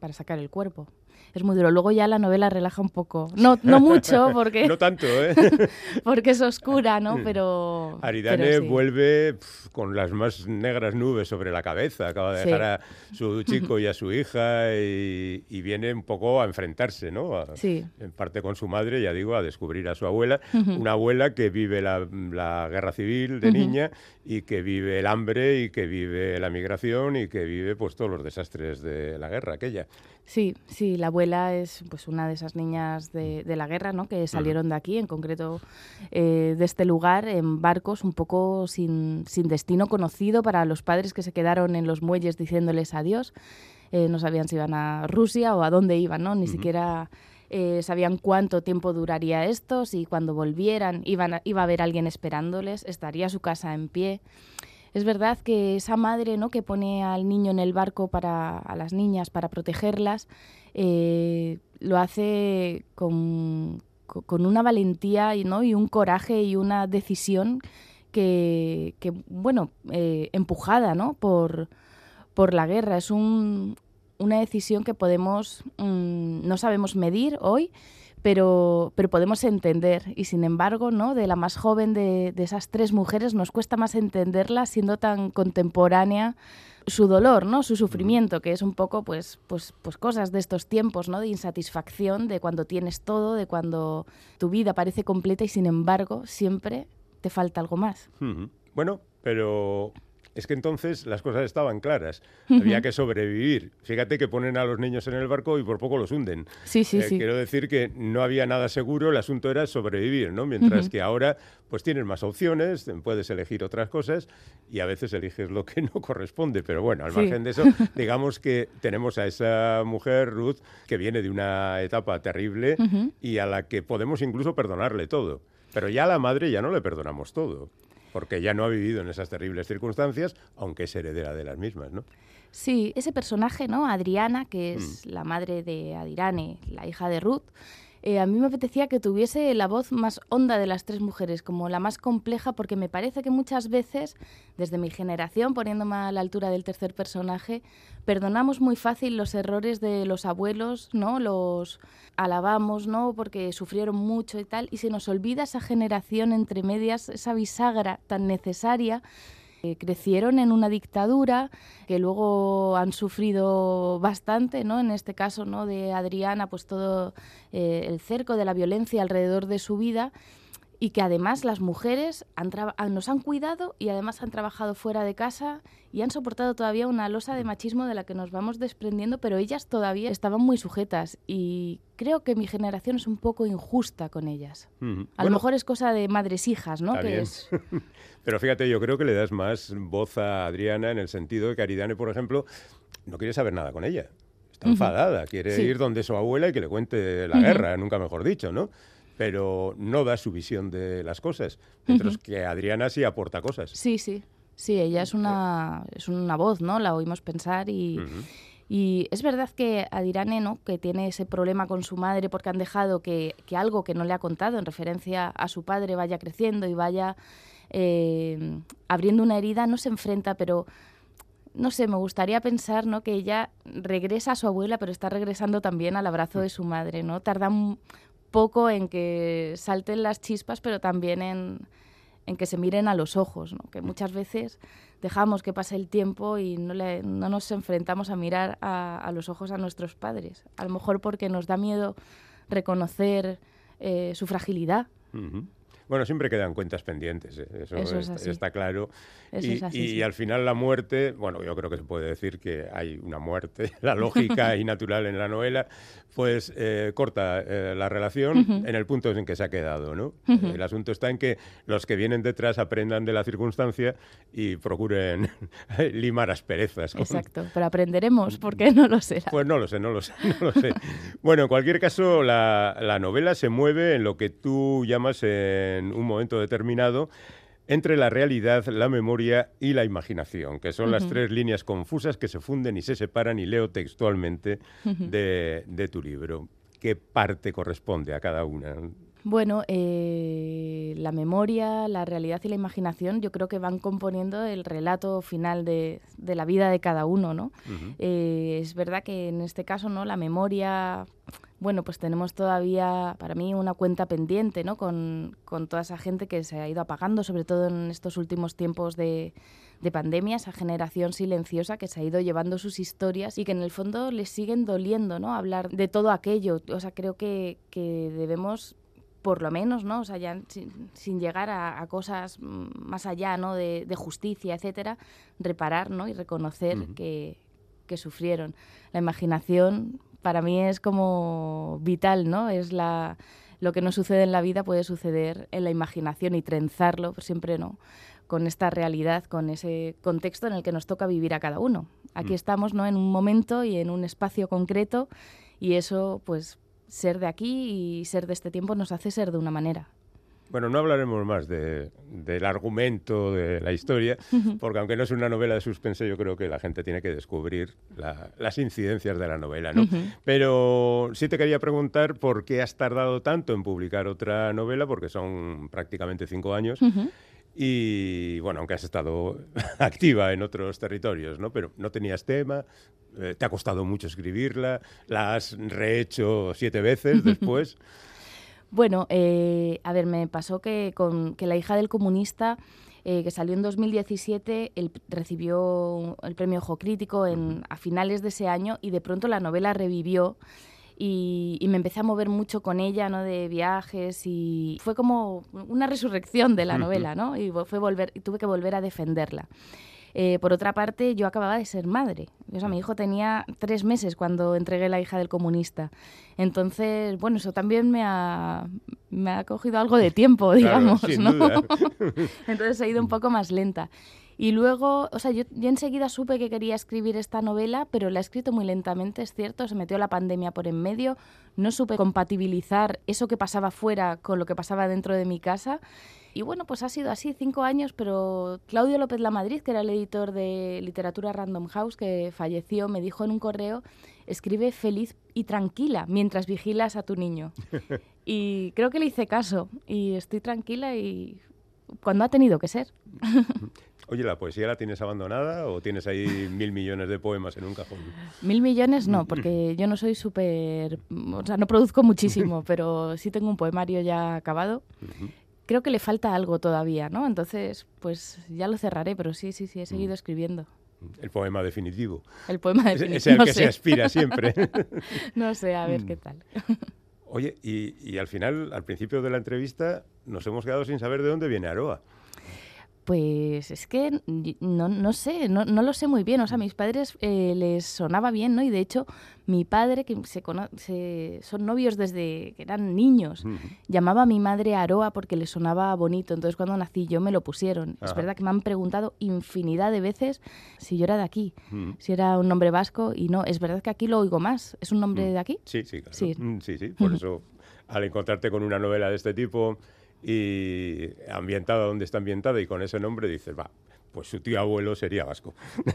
para sacar el cuerpo. Es muy duro. Luego ya la novela relaja un poco. No, no mucho, porque, No tanto, ¿eh? porque es oscura, ¿no? Pero. Aridane pero sí. vuelve pf, con las más negras nubes sobre la cabeza. Acaba de Sí. dejar a su chico y a su hija y, y viene un poco a enfrentarse, ¿no? A- Sí. En parte con su madre, ya digo, a descubrir a su abuela. Una abuela que vive la, la guerra civil de niña y que vive el hambre y que vive la migración y que vive pues todos los desastres de la guerra aquella. Sí, sí, la abuela es pues una de esas niñas de, de la guerra, ¿no? Que salieron de aquí, en concreto eh, de este lugar, en barcos un poco sin, sin destino conocido para los padres que se quedaron en los muelles diciéndoles adiós. Eh, no sabían si iban a Rusia o a dónde iban, ¿no? Ni siquiera eh, sabían cuánto tiempo duraría esto, si cuando volvieran iban a- iba a haber alguien esperándoles, estaría su casa en pie. Es verdad que esa madre ¿no? que pone al niño en el barco para a las niñas para protegerlas, eh, lo hace con, co- con una valentía y, ¿no? y un coraje y una decisión que, que, bueno, eh, empujada ¿no? por, por la guerra. Es un- una decisión que podemos, mm, no sabemos medir hoy, pero, pero podemos entender. Y sin embargo, ¿no? de la más joven de, de esas tres mujeres, nos cuesta más entenderla siendo tan contemporánea su dolor, ¿no? Su sufrimiento, que es un poco, pues, pues, pues cosas de estos tiempos, ¿no? De insatisfacción, de cuando tienes todo, de cuando tu vida parece completa y sin embargo siempre te falta algo más. Bueno, pero es que entonces las cosas estaban claras. Había que sobrevivir. Fíjate que ponen a los niños en el barco y por poco los hunden. Sí, sí, Eh, sí. Quiero decir que no había nada seguro, el asunto era sobrevivir, ¿no? Mientras que ahora pues tienes más opciones, puedes elegir otras cosas y a veces eliges lo que no corresponde. Pero bueno, al Sí. margen de eso, digamos que tenemos a esa mujer, Ruth, que viene de una etapa terrible y a la que podemos incluso perdonarle todo. Pero ya a la madre ya no le perdonamos todo, porque ya no ha vivido en esas terribles circunstancias, aunque es heredera de las mismas, ¿no? Sí, ese personaje, ¿no? Adriana, que Mm. es la madre de Adirane, la hija de Ruth, eh, a mí me apetecía que tuviese la voz más honda de las tres mujeres, como la más compleja, porque me parece que muchas veces, desde mi generación, poniéndome a la altura del tercer personaje, perdonamos muy fácil los errores de los abuelos, ¿no? Los alabamos, ¿no? Porque sufrieron mucho y tal, y se nos olvida esa generación entre medias, esa bisagra tan necesaria crecieron en una dictadura, que luego han sufrido bastante, ¿no? En este caso, ¿no? De Adriana, pues todo eh, el cerco de la violencia alrededor de su vida y que además las mujeres han han- nos han cuidado y además han trabajado fuera de casa y han soportado todavía una losa de machismo de la que nos vamos desprendiendo, pero ellas todavía estaban muy sujetas y creo que mi generación es un poco injusta con ellas. A Bueno, lo mejor es cosa de madres hijas, ¿no? Que es Pero fíjate, yo creo que le das más voz a Adriana en el sentido de que Aridane, por ejemplo, no quiere saber nada con ella. Está enfadada, quiere Sí. ir donde su abuela y que le cuente la guerra, nunca mejor dicho, ¿no? Pero no da su visión de las cosas. Mientras que Adriana sí aporta cosas. Sí, sí. Sí, ella es una, es una voz, ¿no? La oímos pensar y, y es verdad que Adirane, ¿no? Que tiene ese problema con su madre porque han dejado que, que algo que no le ha contado en referencia a su padre vaya creciendo y vaya eh, abriendo una herida, no se enfrenta, pero no sé, me gustaría pensar, ¿no? Que ella regresa a su abuela, pero está regresando también al abrazo de su madre, ¿no? Tarda un poco en que salten las chispas, pero también en, en que se miren a los ojos, que muchas veces dejamos que pase el tiempo y no, le- no nos enfrentamos a mirar a, los ojos a nuestros padres. A lo mejor porque nos da miedo reconocer eh, su fragilidad. Bueno, siempre quedan cuentas pendientes, ¿eh? eso, Eso es está, está claro. Eso y, es así, y sí. al final la muerte, bueno, yo creo que se puede decir que hay una muerte, la lógica y natural en la novela, pues eh, corta eh, la relación Ujú. en el punto en que se ha quedado, ¿no? Ujú. El asunto está en que los que vienen detrás aprendan de la circunstancia y procuren limar asperezas. con- Exacto, pero aprenderemos porque no lo será. pues no lo sé, no lo sé, no lo sé. Bueno, en cualquier caso, la, la novela se mueve en lo que tú llamas en un momento determinado entre la realidad, la memoria y la imaginación, que son las tres líneas confusas que se funden y se separan, y leo textualmente de, de tu libro. ¿Qué parte corresponde a cada una? Bueno, eh, la memoria, la realidad y la imaginación yo creo que van componiendo el relato final de, de la vida de cada uno, ¿no? Eh, es verdad que en este caso, ¿no? La memoria, bueno, pues tenemos todavía, para mí, una cuenta pendiente, ¿no? Con, con toda esa gente que se ha ido apagando, sobre todo en estos últimos tiempos de, de pandemia, esa generación silenciosa que se ha ido llevando sus historias y que en el fondo les siguen doliendo, ¿no? Hablar de todo aquello. O sea, creo que, que debemos por lo menos, ¿no? O sea, ya sin, sin llegar a, a cosas más allá, ¿no? De, de justicia, etcétera, reparar, ¿no? Y reconocer que, que sufrieron. La imaginación para mí es como vital, ¿no? Es la lo que no sucede en la vida puede suceder en la imaginación y trenzarlo siempre, ¿no? Con esta realidad, con ese contexto en el que nos toca vivir a cada uno. Aquí Mm. estamos, ¿no? En un momento y en un espacio concreto y eso, pues, ser de aquí y ser de este tiempo nos hace ser de una manera. Bueno, no hablaremos más de- del argumento de la historia, porque aunque no es una novela de suspense, yo creo que la gente tiene que descubrir la- las incidencias de la novela, ¿no? Ujú. Pero sí te quería preguntar por qué has tardado tanto en publicar otra novela, porque son prácticamente cinco años. Ujú. Y bueno, aunque has estado activa en otros territorios, ¿no? Pero no tenías tema, eh, te ha costado mucho escribirla, la has rehecho siete veces después. Bueno, eh, a ver, me pasó que con que la hija del comunista, eh, que salió en 2017, él recibió el premio Ojo Crítico en, a finales de ese año y de pronto la novela revivió. Y, y me empecé a mover mucho con ella, ¿no? De viajes y fue como una resurrección de la novela, ¿no? Y fue volver, y tuve que volver a defenderla. Eh, por otra parte, yo acababa de ser madre. O sea, mi hijo tenía tres meses cuando entregué la hija del comunista. Entonces, bueno, eso también me ha, me ha cogido algo de tiempo, digamos, ¿no? duda. Entonces he ido un poco más lenta. Y luego, o sea, yo, yo enseguida supe que quería escribir esta novela, pero la he escrito muy lentamente, es cierto, se metió la pandemia por en medio, no supe compatibilizar eso que pasaba fuera con lo que pasaba dentro de mi casa. Y bueno, pues ha sido así, cinco años, pero Claudio López Lamadrid, que era el editor de Literatura Random House, que falleció, me dijo en un correo, escribe feliz y tranquila mientras vigilas a tu niño. Y creo que le hice caso y estoy tranquila y cuando ha tenido que ser. Oye, ¿la poesía la tienes abandonada o tienes ahí mil millones de poemas en un cajón? Mil millones no, porque yo no soy súper... O sea, no produzco muchísimo, pero sí tengo un poemario ya acabado. Creo que le falta algo todavía, ¿no? Entonces, pues ya lo cerraré, pero sí, sí, sí, he seguido escribiendo. El poema definitivo. El poema Es, definitivo. es el no que se aspira siempre. no sé, a ver Mm. qué tal. Oye, y, y al final, al principio de la entrevista, nos hemos quedado sin saber de dónde viene Aroa. Pues es que no, no sé, no, no lo sé muy bien. O sea, a mis padres eh, les sonaba bien, ¿no? Y de hecho, mi padre, que se, se- son novios desde que eran niños, llamaba a mi madre Aroa porque le sonaba bonito. Entonces, cuando nací yo me lo pusieron. Es verdad que me han preguntado infinidad de veces si yo era de aquí, si era un nombre vasco. Y no, es verdad que aquí lo oigo más. ¿Es un nombre de aquí? Sí, sí, claro. Sí. Sí, sí. Por eso, al encontrarte con una novela de este tipo y ambientada donde está ambientada y con ese nombre, dices, va, pues su tío abuelo sería vasco.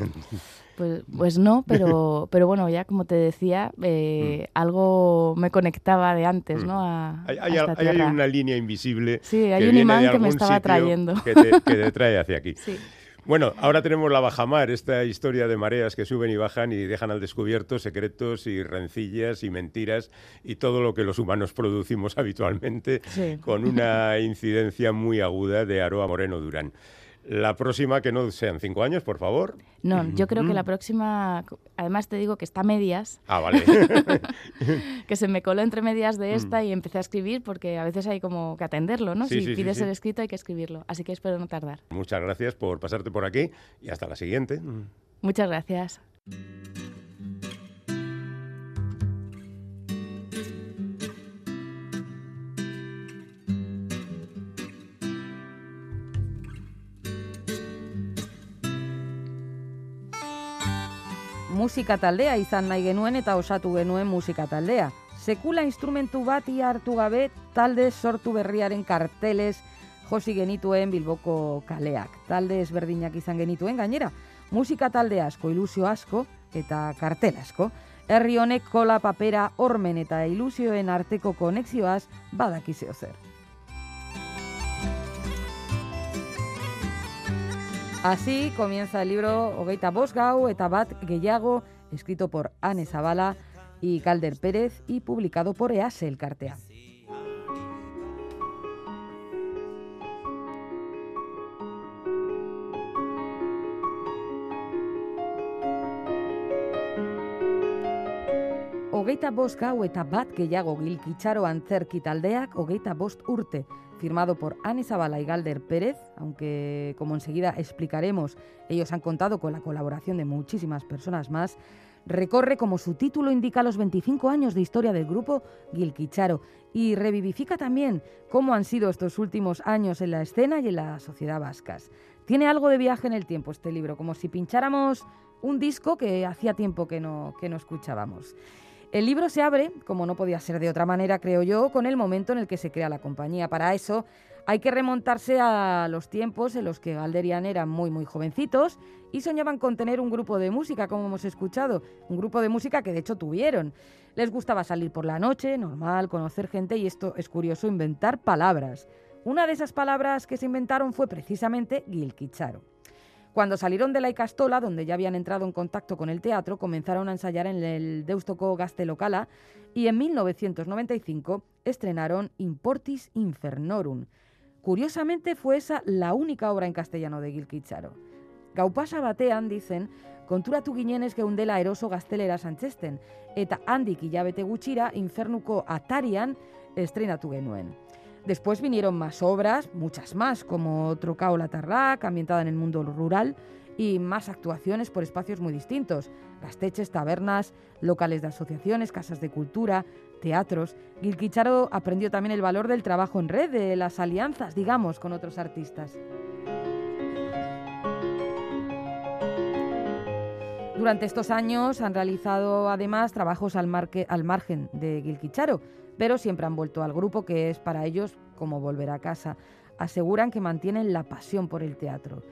Pues, pues no, pero, pero bueno, ya como te decía, eh, algo me conectaba de antes, ¿no? A, Mm. Hay, a hay- esta hay- una línea invisible Sí, hay que un viene imán de que me estaba trayendo. Que te, que te trae hacia aquí. Sí. Bueno, ahora tenemos la bajamar, esta historia de mareas que suben y bajan y dejan al descubierto secretos y rencillas y mentiras y todo lo que los humanos producimos habitualmente Sí. con una incidencia muy aguda de Aroa Moreno Durán. La próxima, que no sean cinco años, por favor. No, yo creo Mm. que la próxima, además te digo que está a medias, Ah, vale. que se me coló entre medias de esta y empecé a escribir porque a veces hay como que atenderlo, ¿no? Mm. Sí, si sí, pides sí. el escrito hay que escribirlo, así que espero no tardar. Muchas gracias por pasarte por aquí y hasta la siguiente. Muchas gracias. Musika taldea izan nahi genuen eta osatu genuen musika taldea. Sekula instrumentu bati hartu gabe talde sortu berriaren karteles josi genituen Bilboko kaleak. Talde ezberdinak izan genituen gainera, musika talde asko, ilusio asko eta kartel asko. Herri honek kola papera, ormen eta ilusioen arteko konexioaz badakizeo zer. Así comienza el libro Hogeita Bost Gau eta Bat Gehiago, escrito por Anne Zabala y Calder Pérez y publicado por EASE Elkartea. Hogeita bost gau eta bat gehiago gilkitxaro antzerki taldeak hogeita bost urte, firmado por Anne y Galder Pérez, aunque como enseguida explicaremos, ellos han contado con la colaboración de muchísimas personas más, recorre, como su título indica, los 25 años de historia del grupo Gilquicharo y revivifica también cómo han sido estos últimos años en la escena y en la sociedad vascas. Tiene algo de viaje en el tiempo este libro, como si pincháramos un disco que hacía tiempo que no, que no escuchábamos. El libro se abre, como no podía ser de otra manera, creo yo, con el momento en el que se crea la compañía. Para eso hay que remontarse a los tiempos en los que Galderian eran muy, muy jovencitos y soñaban con tener un grupo de música, como hemos escuchado, un grupo de música que de hecho tuvieron. Les gustaba salir por la noche, normal, conocer gente y esto es curioso, inventar palabras. Una de esas palabras que se inventaron fue precisamente Gilquicharo. Cuando salieron de la Icastola, donde ya habían entrado en contacto con el teatro, comenzaron a ensayar en el Deustoco Gastelocala y en 1995 estrenaron Importis Infernorum. Curiosamente fue esa la única obra en castellano de Gil Kitzaro. Gaupasa batean, dicen, konturatu ginenez geundela eroso gaztelera santzesten, eta handik hilabete gutxira infernuko atarian estrenatu genuen. Después vinieron más obras, muchas más, como Trocao la Tarlac, ambientada en el mundo rural, y más actuaciones por espacios muy distintos, gasteches, tabernas, locales de asociaciones, casas de cultura, teatros. Gilquicharo aprendió también el valor del trabajo en red, de las alianzas, digamos, con otros artistas. Durante estos años han realizado además trabajos al, al margen de Gilquicharo, pero siempre han vuelto al grupo que es para ellos como volver a casa. Aseguran que mantienen la pasión por el teatro.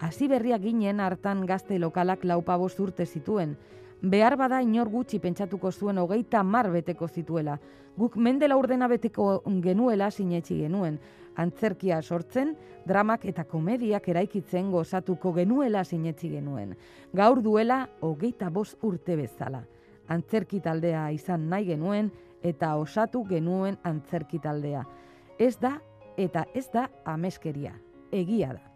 Hasi berria ginen hartan gazte lokalak laupa bost urte zituen. Behar bada inor gutxi pentsatuko zuen hogeita mar beteko zituela. Guk mendela urdena beteko genuela sinetxi genuen. Antzerkia sortzen, dramak eta komediak eraikitzen gozatuko genuela sinetxi genuen. Gaur duela hogeita bost urte bezala. Antzerki taldea izan nahi genuen eta osatu genuen antzerki taldea. Ez da eta ez da ameskeria. Egia da.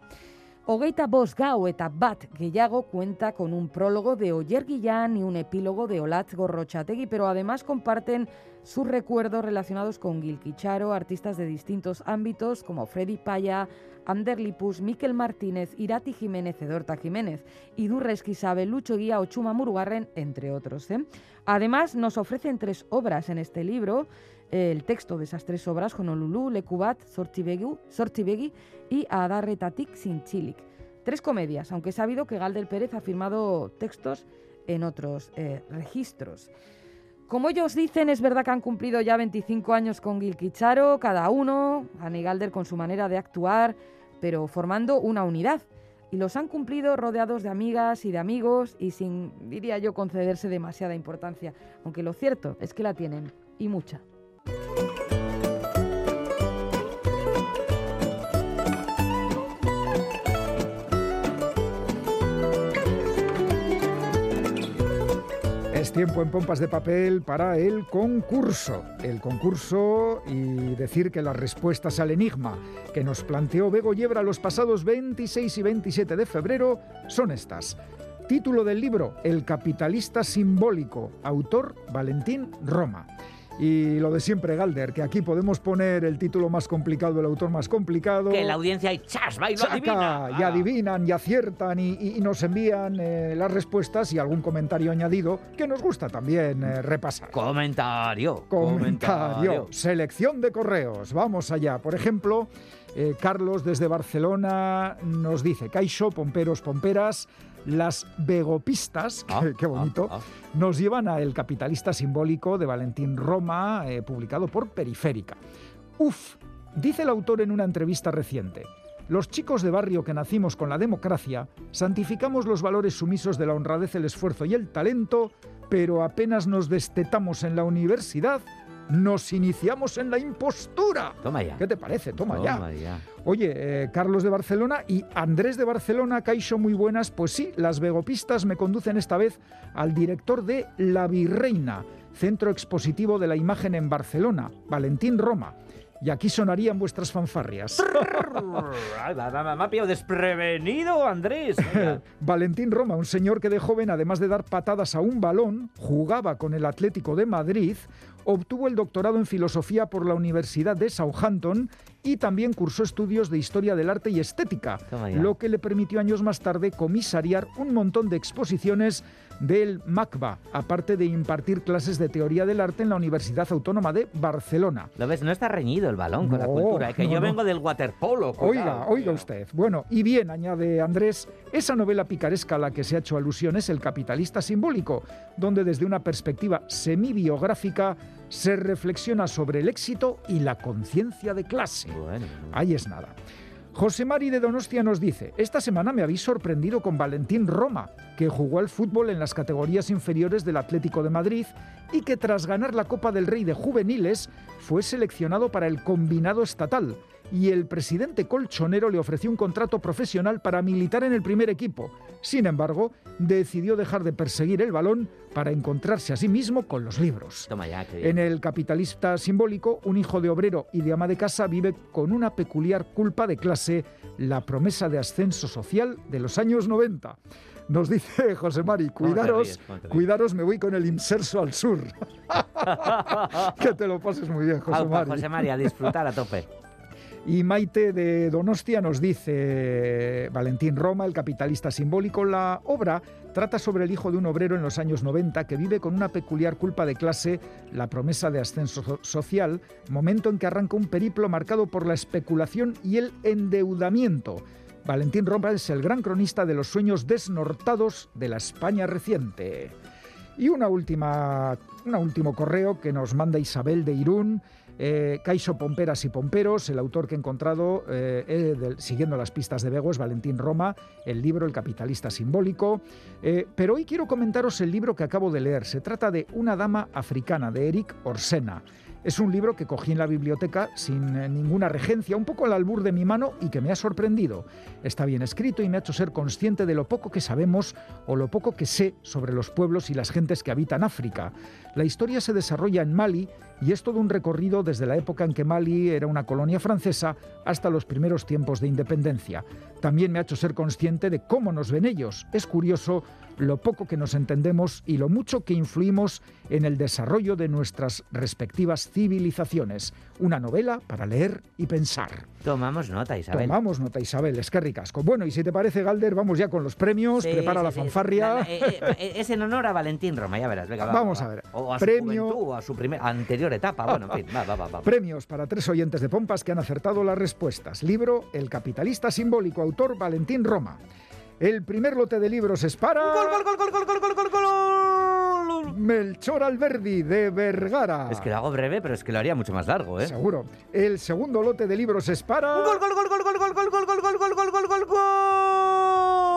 Hogeita bost gau eta bat gehiago cuenta con un prólogo de Oyer Guillán y un epílogo de Olatz Gorrochategui, pero además comparten sus recuerdos relacionados con Gil Quicharo, artistas de distintos ámbitos como Freddy Paya, Ander Lipus, Miquel Martínez, Irati Jiménez, Edorta Jiménez, Idurres Quisabe, Lucho Guía o Chuma Murugarren, entre otros. ¿eh? Además, nos ofrecen tres obras en este libro, el texto de esas tres obras, Honolulu, Lekubat, Sortibegu, Sortibegi y Adarretatik Sintxilik. Tres comedias, aunque he sabido que Galder Pérez ha firmado textos en otros eh, registros. Como ellos dicen, es verdad que han cumplido ya 25 años con Gil Quicharo, cada uno, Ani Galder con su manera de actuar, pero formando una unidad. Y los han cumplido rodeados de amigas y de amigos y sin, diría yo, concederse demasiada importancia. Aunque lo cierto es que la tienen, y mucha. Tiempo en pompas de papel para el concurso. El concurso y decir que las respuestas al enigma que nos planteó Bego Yebra los pasados 26 y 27 de febrero son estas. Título del libro El capitalista simbólico, autor Valentín Roma. Y lo de siempre, Galder, que aquí podemos poner el título más complicado, el autor más complicado. Que la audiencia y chas, va y lo adivina. y Ah. adivinan y aciertan y, y- y nos envían eh, las respuestas y algún comentario añadido que nos gusta también eh, repasar. Comentario. Comentario. Selección de correos. Vamos allá. Por ejemplo, eh, Carlos desde Barcelona nos dice, Caixo, pomperos, pomperas, las vegopistas, Ah, qué, qué bonito, ah, ah. nos llevan a El capitalista simbólico de Valentín Roma, eh, publicado por Periférica. Uf, dice el autor en una entrevista reciente. Los chicos de barrio que nacimos con la democracia santificamos los valores sumisos de la honradez, el esfuerzo y el talento, pero apenas nos destetamos en la universidad, nos iniciamos en la impostura. Toma ya. ¿Qué te parece? Toma, ya. Toma ya. Oye, eh, Carlos de Barcelona y Andrés de Barcelona, Caixo, muy buenas. Pues sí, las vegopistas me conducen esta vez al director de La Virreina, Centro Expositivo de la Imagen en Barcelona, Valentín Roma. Y aquí sonarían vuestras fanfarrias. Me ha pillado desprevenido, Andrés. Valentín Roma, un señor que de joven, además de dar patadas a un balón, jugaba con el Atlético de Madrid, obtuvo el doctorado en filosofía por la Universidad de Southampton y también cursó estudios de historia del arte y estética, lo que le permitió años más tarde comisariar un montón de exposiciones del MACBA, aparte de impartir clases de teoría del arte en la Universidad Autónoma de Barcelona. Lo ves, no está reñido el balón con la cultura. Es que no, yo no. vengo del waterpolo. Oiga, oiga usted. Bueno, y bien, añade Andrés, esa novela picaresca a la que se ha hecho alusión es El capitalista simbólico, donde desde una perspectiva semibiográfica se reflexiona sobre el éxito y la conciencia de clase. Bueno, Ahí es nada. José Mari de Donostia nos dice, esta semana me habéis sorprendido con Valentín Roma, que jugó al fútbol en las categorías inferiores del Atlético de Madrid y que tras ganar la Copa del Rey de Juveniles fue seleccionado para el combinado estatal y el presidente colchonero le ofreció un contrato profesional para militar en el primer equipo. Sin embargo, decidió dejar de perseguir el balón para encontrarse a sí mismo con los libros. Toma ya. En el capitalista simbólico, un hijo de obrero y de ama de casa vive con una peculiar culpa de clase la promesa de ascenso social de los años 90. Nos dice José Mari, ¿Cómo te cuidaros, ríes? Cuidaros, me voy con el inserso al sur. que te lo pases muy bien, José Mari. José María, a disfrutar a tope. Y Maite de Donostia nos dice, Valentín Roma, el capitalista simbólico, la obra trata sobre el hijo de un obrero en los años 90 que vive con una peculiar culpa de clase, la promesa de ascenso so- social, momento en que arranca un periplo marcado por la especulación y el endeudamiento. Valentín Roma es el gran cronista de los sueños desnortados de la España reciente. Y una última, un último correo que nos manda Isabel de Irún. Eh, Caixo Pomperas y Pomperos, el autor que he encontrado, eh, eh, siguiendo las pistas de Bego, es Valentín Roma, el libro El capitalista simbólico. Eh, pero hoy quiero comentaros el libro que acabo de leer. Se trata de Una dama africana, de Eric Orsena. Es un libro que cogí en la biblioteca sin eh, ninguna regencia, un poco al albur de mi mano y que me ha sorprendido. Está bien escrito y me ha hecho ser consciente de lo poco que sabemos o lo poco que sé sobre los pueblos y las gentes que habitan África. La historia se desarrolla en Mali y es todo un recorrido desde la época en que Mali era una colonia francesa hasta los primeros tiempos de independencia. También me ha hecho ser consciente de cómo nos ven ellos. Es curioso lo poco que nos entendemos y lo mucho que influimos en el desarrollo de nuestras respectivas civilizaciones. Una novela para leer y pensar. Tomamos nota, Isabel. Tomamos nota, Isabel, es que ricasco. Bueno, y si te parece, Galder, vamos ya con los premios. Sí, Prepara sí, la fanfarria. Na- eh, eh, es en honor a Valentín Roma, ya verás. Venga, va, Vamos va, a ver. O a su Premio- juventud, o a su primer, anterior etapa. Bueno, en fin, va, va. va. Premios para tres oyentes de Pompas que han acertado las respuestas. Libro El capitalista simbólico, autor Valentín Roma. El primer lote de libros es para... ¡Gol, gol, gol, gol, gol, gol, gol, gol, gol! Melchor Alberdi, de Vergara. Es que lo hago breve, pero es que lo haría mucho más largo, ¿eh? Seguro. El segundo lote de libros es para... ¡Gol, gol, gol, gol, gol, gol, gol, gol, gol, gol, gol, gol, gol, gol, gol!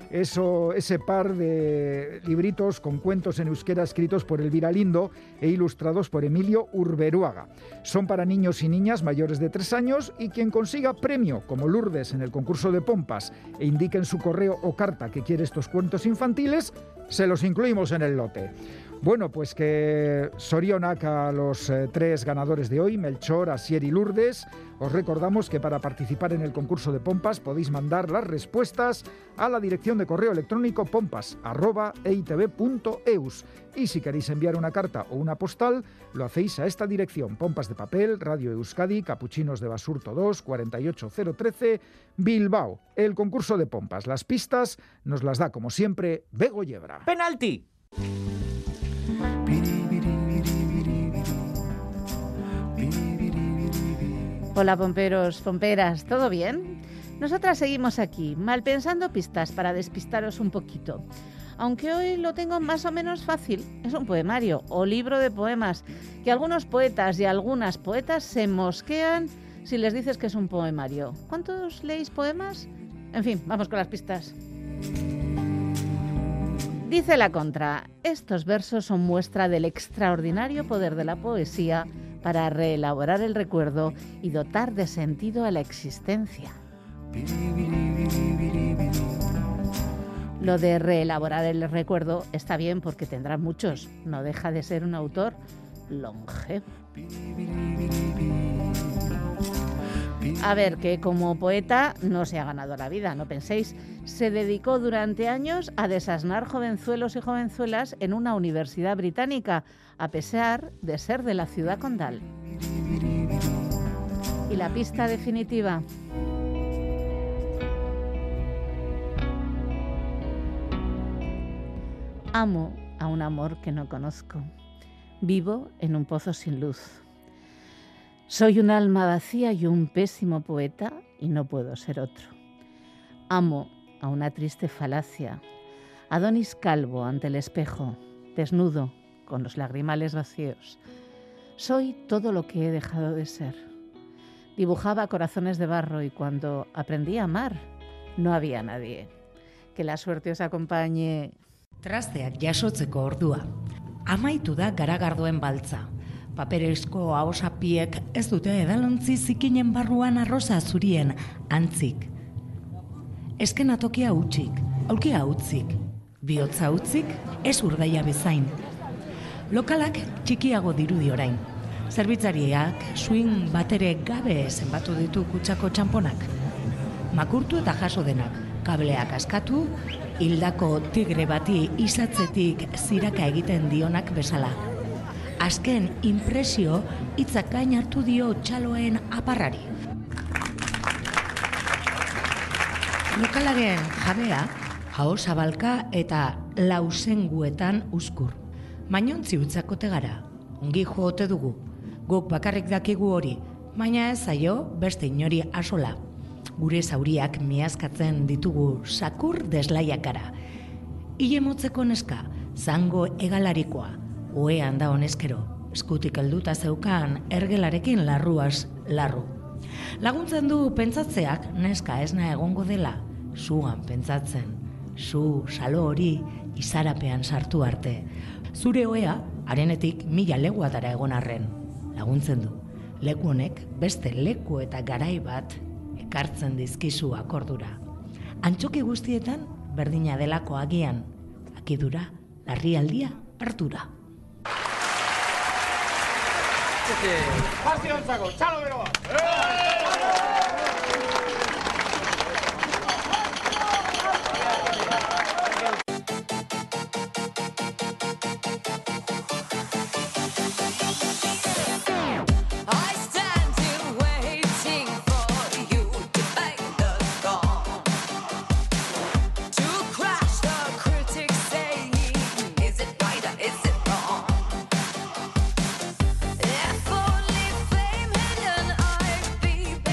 eso, ese par de libritos con cuentos en euskera escritos por Elvira Lindo e ilustrados por Emilio Urberuaga. Son para niños y niñas mayores de tres años y quien consiga premio, como Lourdes en el concurso de pompas, e indique en su correo o carta que quiere estos cuentos infantiles, se los incluimos en el lote. Bueno, pues que Sorionak a los eh, tres ganadores de hoy, Melchor, Asier y Lourdes. Os recordamos que para participar en el concurso de pompas podéis mandar las respuestas a la dirección de correo electrónico pompas.eitv.eus. Y si queréis enviar una carta o una postal, lo hacéis a esta dirección: Pompas de Papel, Radio Euskadi, Capuchinos de Basurto 2, 48013, Bilbao. El concurso de pompas. Las pistas nos las da, como siempre, Bego Yebra. ¡Penalti! Hola pomperos, pomperas, ¿todo bien? Nosotras seguimos aquí, mal pensando pistas para despistaros un poquito. Aunque hoy lo tengo más o menos fácil, es un poemario o libro de poemas que algunos poetas y algunas poetas se mosquean si les dices que es un poemario. ¿Cuántos leéis poemas? En fin, vamos con las pistas. Dice la contra, estos versos son muestra del extraordinario poder de la poesía para reelaborar el recuerdo y dotar de sentido a la existencia. Lo de reelaborar el recuerdo está bien porque tendrá muchos, no deja de ser un autor longevo. A ver, que como poeta no se ha ganado la vida, no penséis. Se dedicó durante años a desasnar jovenzuelos y jovenzuelas en una universidad británica, a pesar de ser de la ciudad condal. ¿Y la pista definitiva? Amo a un amor que no conozco. Vivo en un pozo sin luz. Soy un alma vacía y un pésimo poeta y no puedo ser otro. Amo a una triste falacia. Adonis calvo ante el espejo, desnudo, con los lagrimales vacíos. Soy todo lo que he dejado de ser. Dibujaba corazones de barro y cuando aprendí a amar, no había nadie. Que la suerte os acompañe. Trasteak jasotzeko ordua. Amaitu da garagardoen baltza. Paperezko ahosapiek ez dute edalontzi zikinen barruan arroza zurien antzik. Eskenatokia utzik, aulkia utzik, bihotza utzik, ez urdaia bezain. Lokalak txikiago dirudi orain. Zerbitzariak swing batere gabe zenbatu ditu kutsako txamponak. Makurtu eta jaso denak, kableak askatu, hildako tigre bati izatzetik ziraka egiten dionak bezala. Azken impresio hitzak gain hartu dio txaloen aparrari. Lokalaren jabea, hau zabalka eta lausenguetan uzkur. Mainontzi utzakote gara, ongi joote dugu. Guk bakarrik dakigu hori, baina ez zaio beste inori asola. Gure zauriak miazkatzen ditugu sakur deslaiakara. Ile motzeko neska, zango egalarikoa, oean da honezkero, eskutik helduta zeukan ergelarekin larruaz larru. Laguntzen du pentsatzeak neska esna egongo dela, zugan pentsatzen, zu salo hori izarapean sartu arte. Zure oea, arenetik mila leguatara egon arren, laguntzen du. Leku honek beste leku eta garai bat ekartzen dizkizu akordura. Antxoki guztietan berdina delako agian, akidura, larrialdia, hartura. I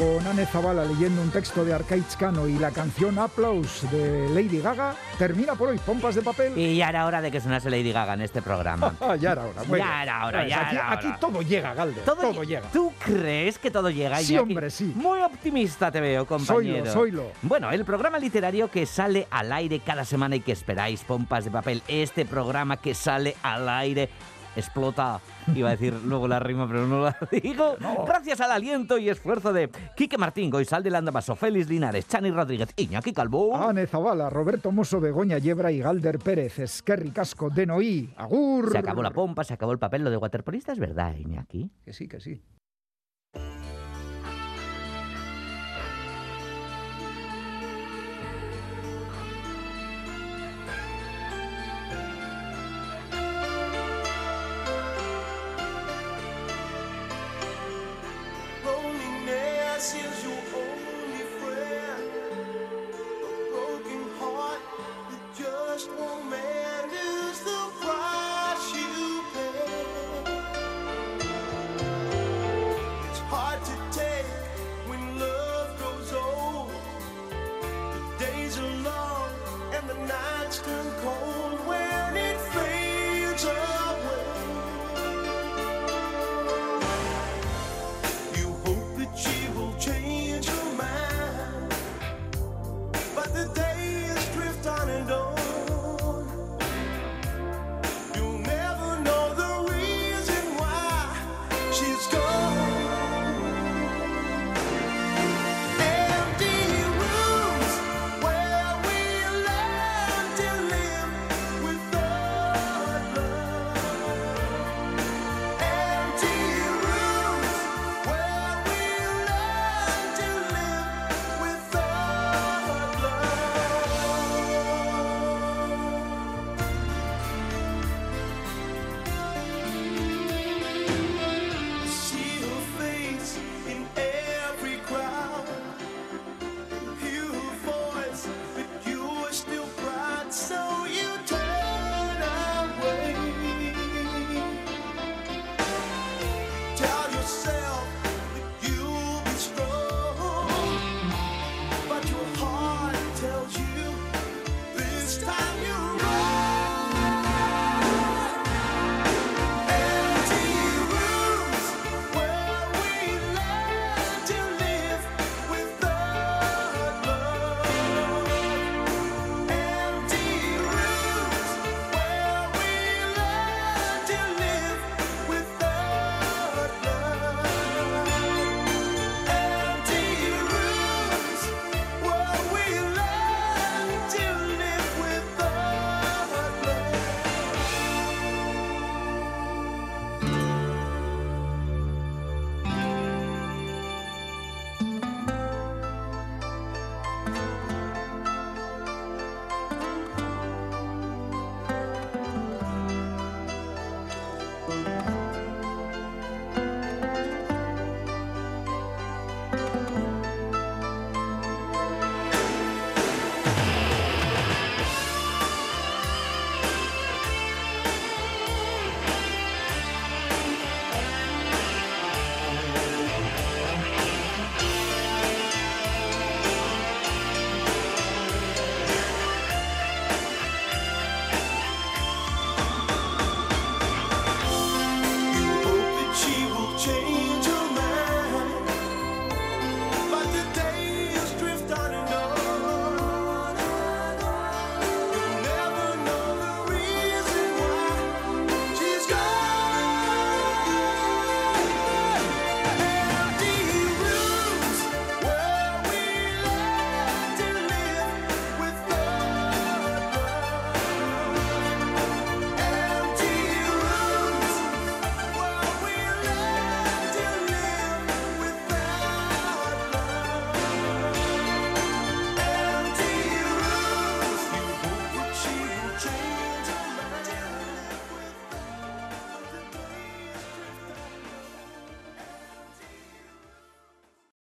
Con Anne Zavala leyendo un texto de Arcaiz Cano y la canción Applause de Lady Gaga, termina por hoy Pompas de Papel. Y ya era hora de que sonase Lady Gaga en este programa. Ya era hora. muy Ya era hora, ya aquí, era aquí hora. todo llega, Galde. Todo Todo, lle- llega. ¿Tú crees que todo llega? Sí, Iñaki? hombre, sí. Muy optimista te veo, compañero. Soylo, soylo. Bueno, el programa literario que sale al aire cada semana y que esperáis, pompas de papel. Este programa que sale al aire explota. Iba a decir luego la rima, pero no la digo. Gracias al aliento y esfuerzo de Quique Martín, Goizal de Landamaso, Félix Linares, Chani Rodríguez, Iñaki Calvo. Ane Zavala, Roberto Mosso, Begoña Yebra y Galder Pérez, Esquerri Casco, Denoí, Agur. Se acabó la pompa, se acabó el papel. Lo de waterpolista es verdad, Iñaki. Que sí, que sí.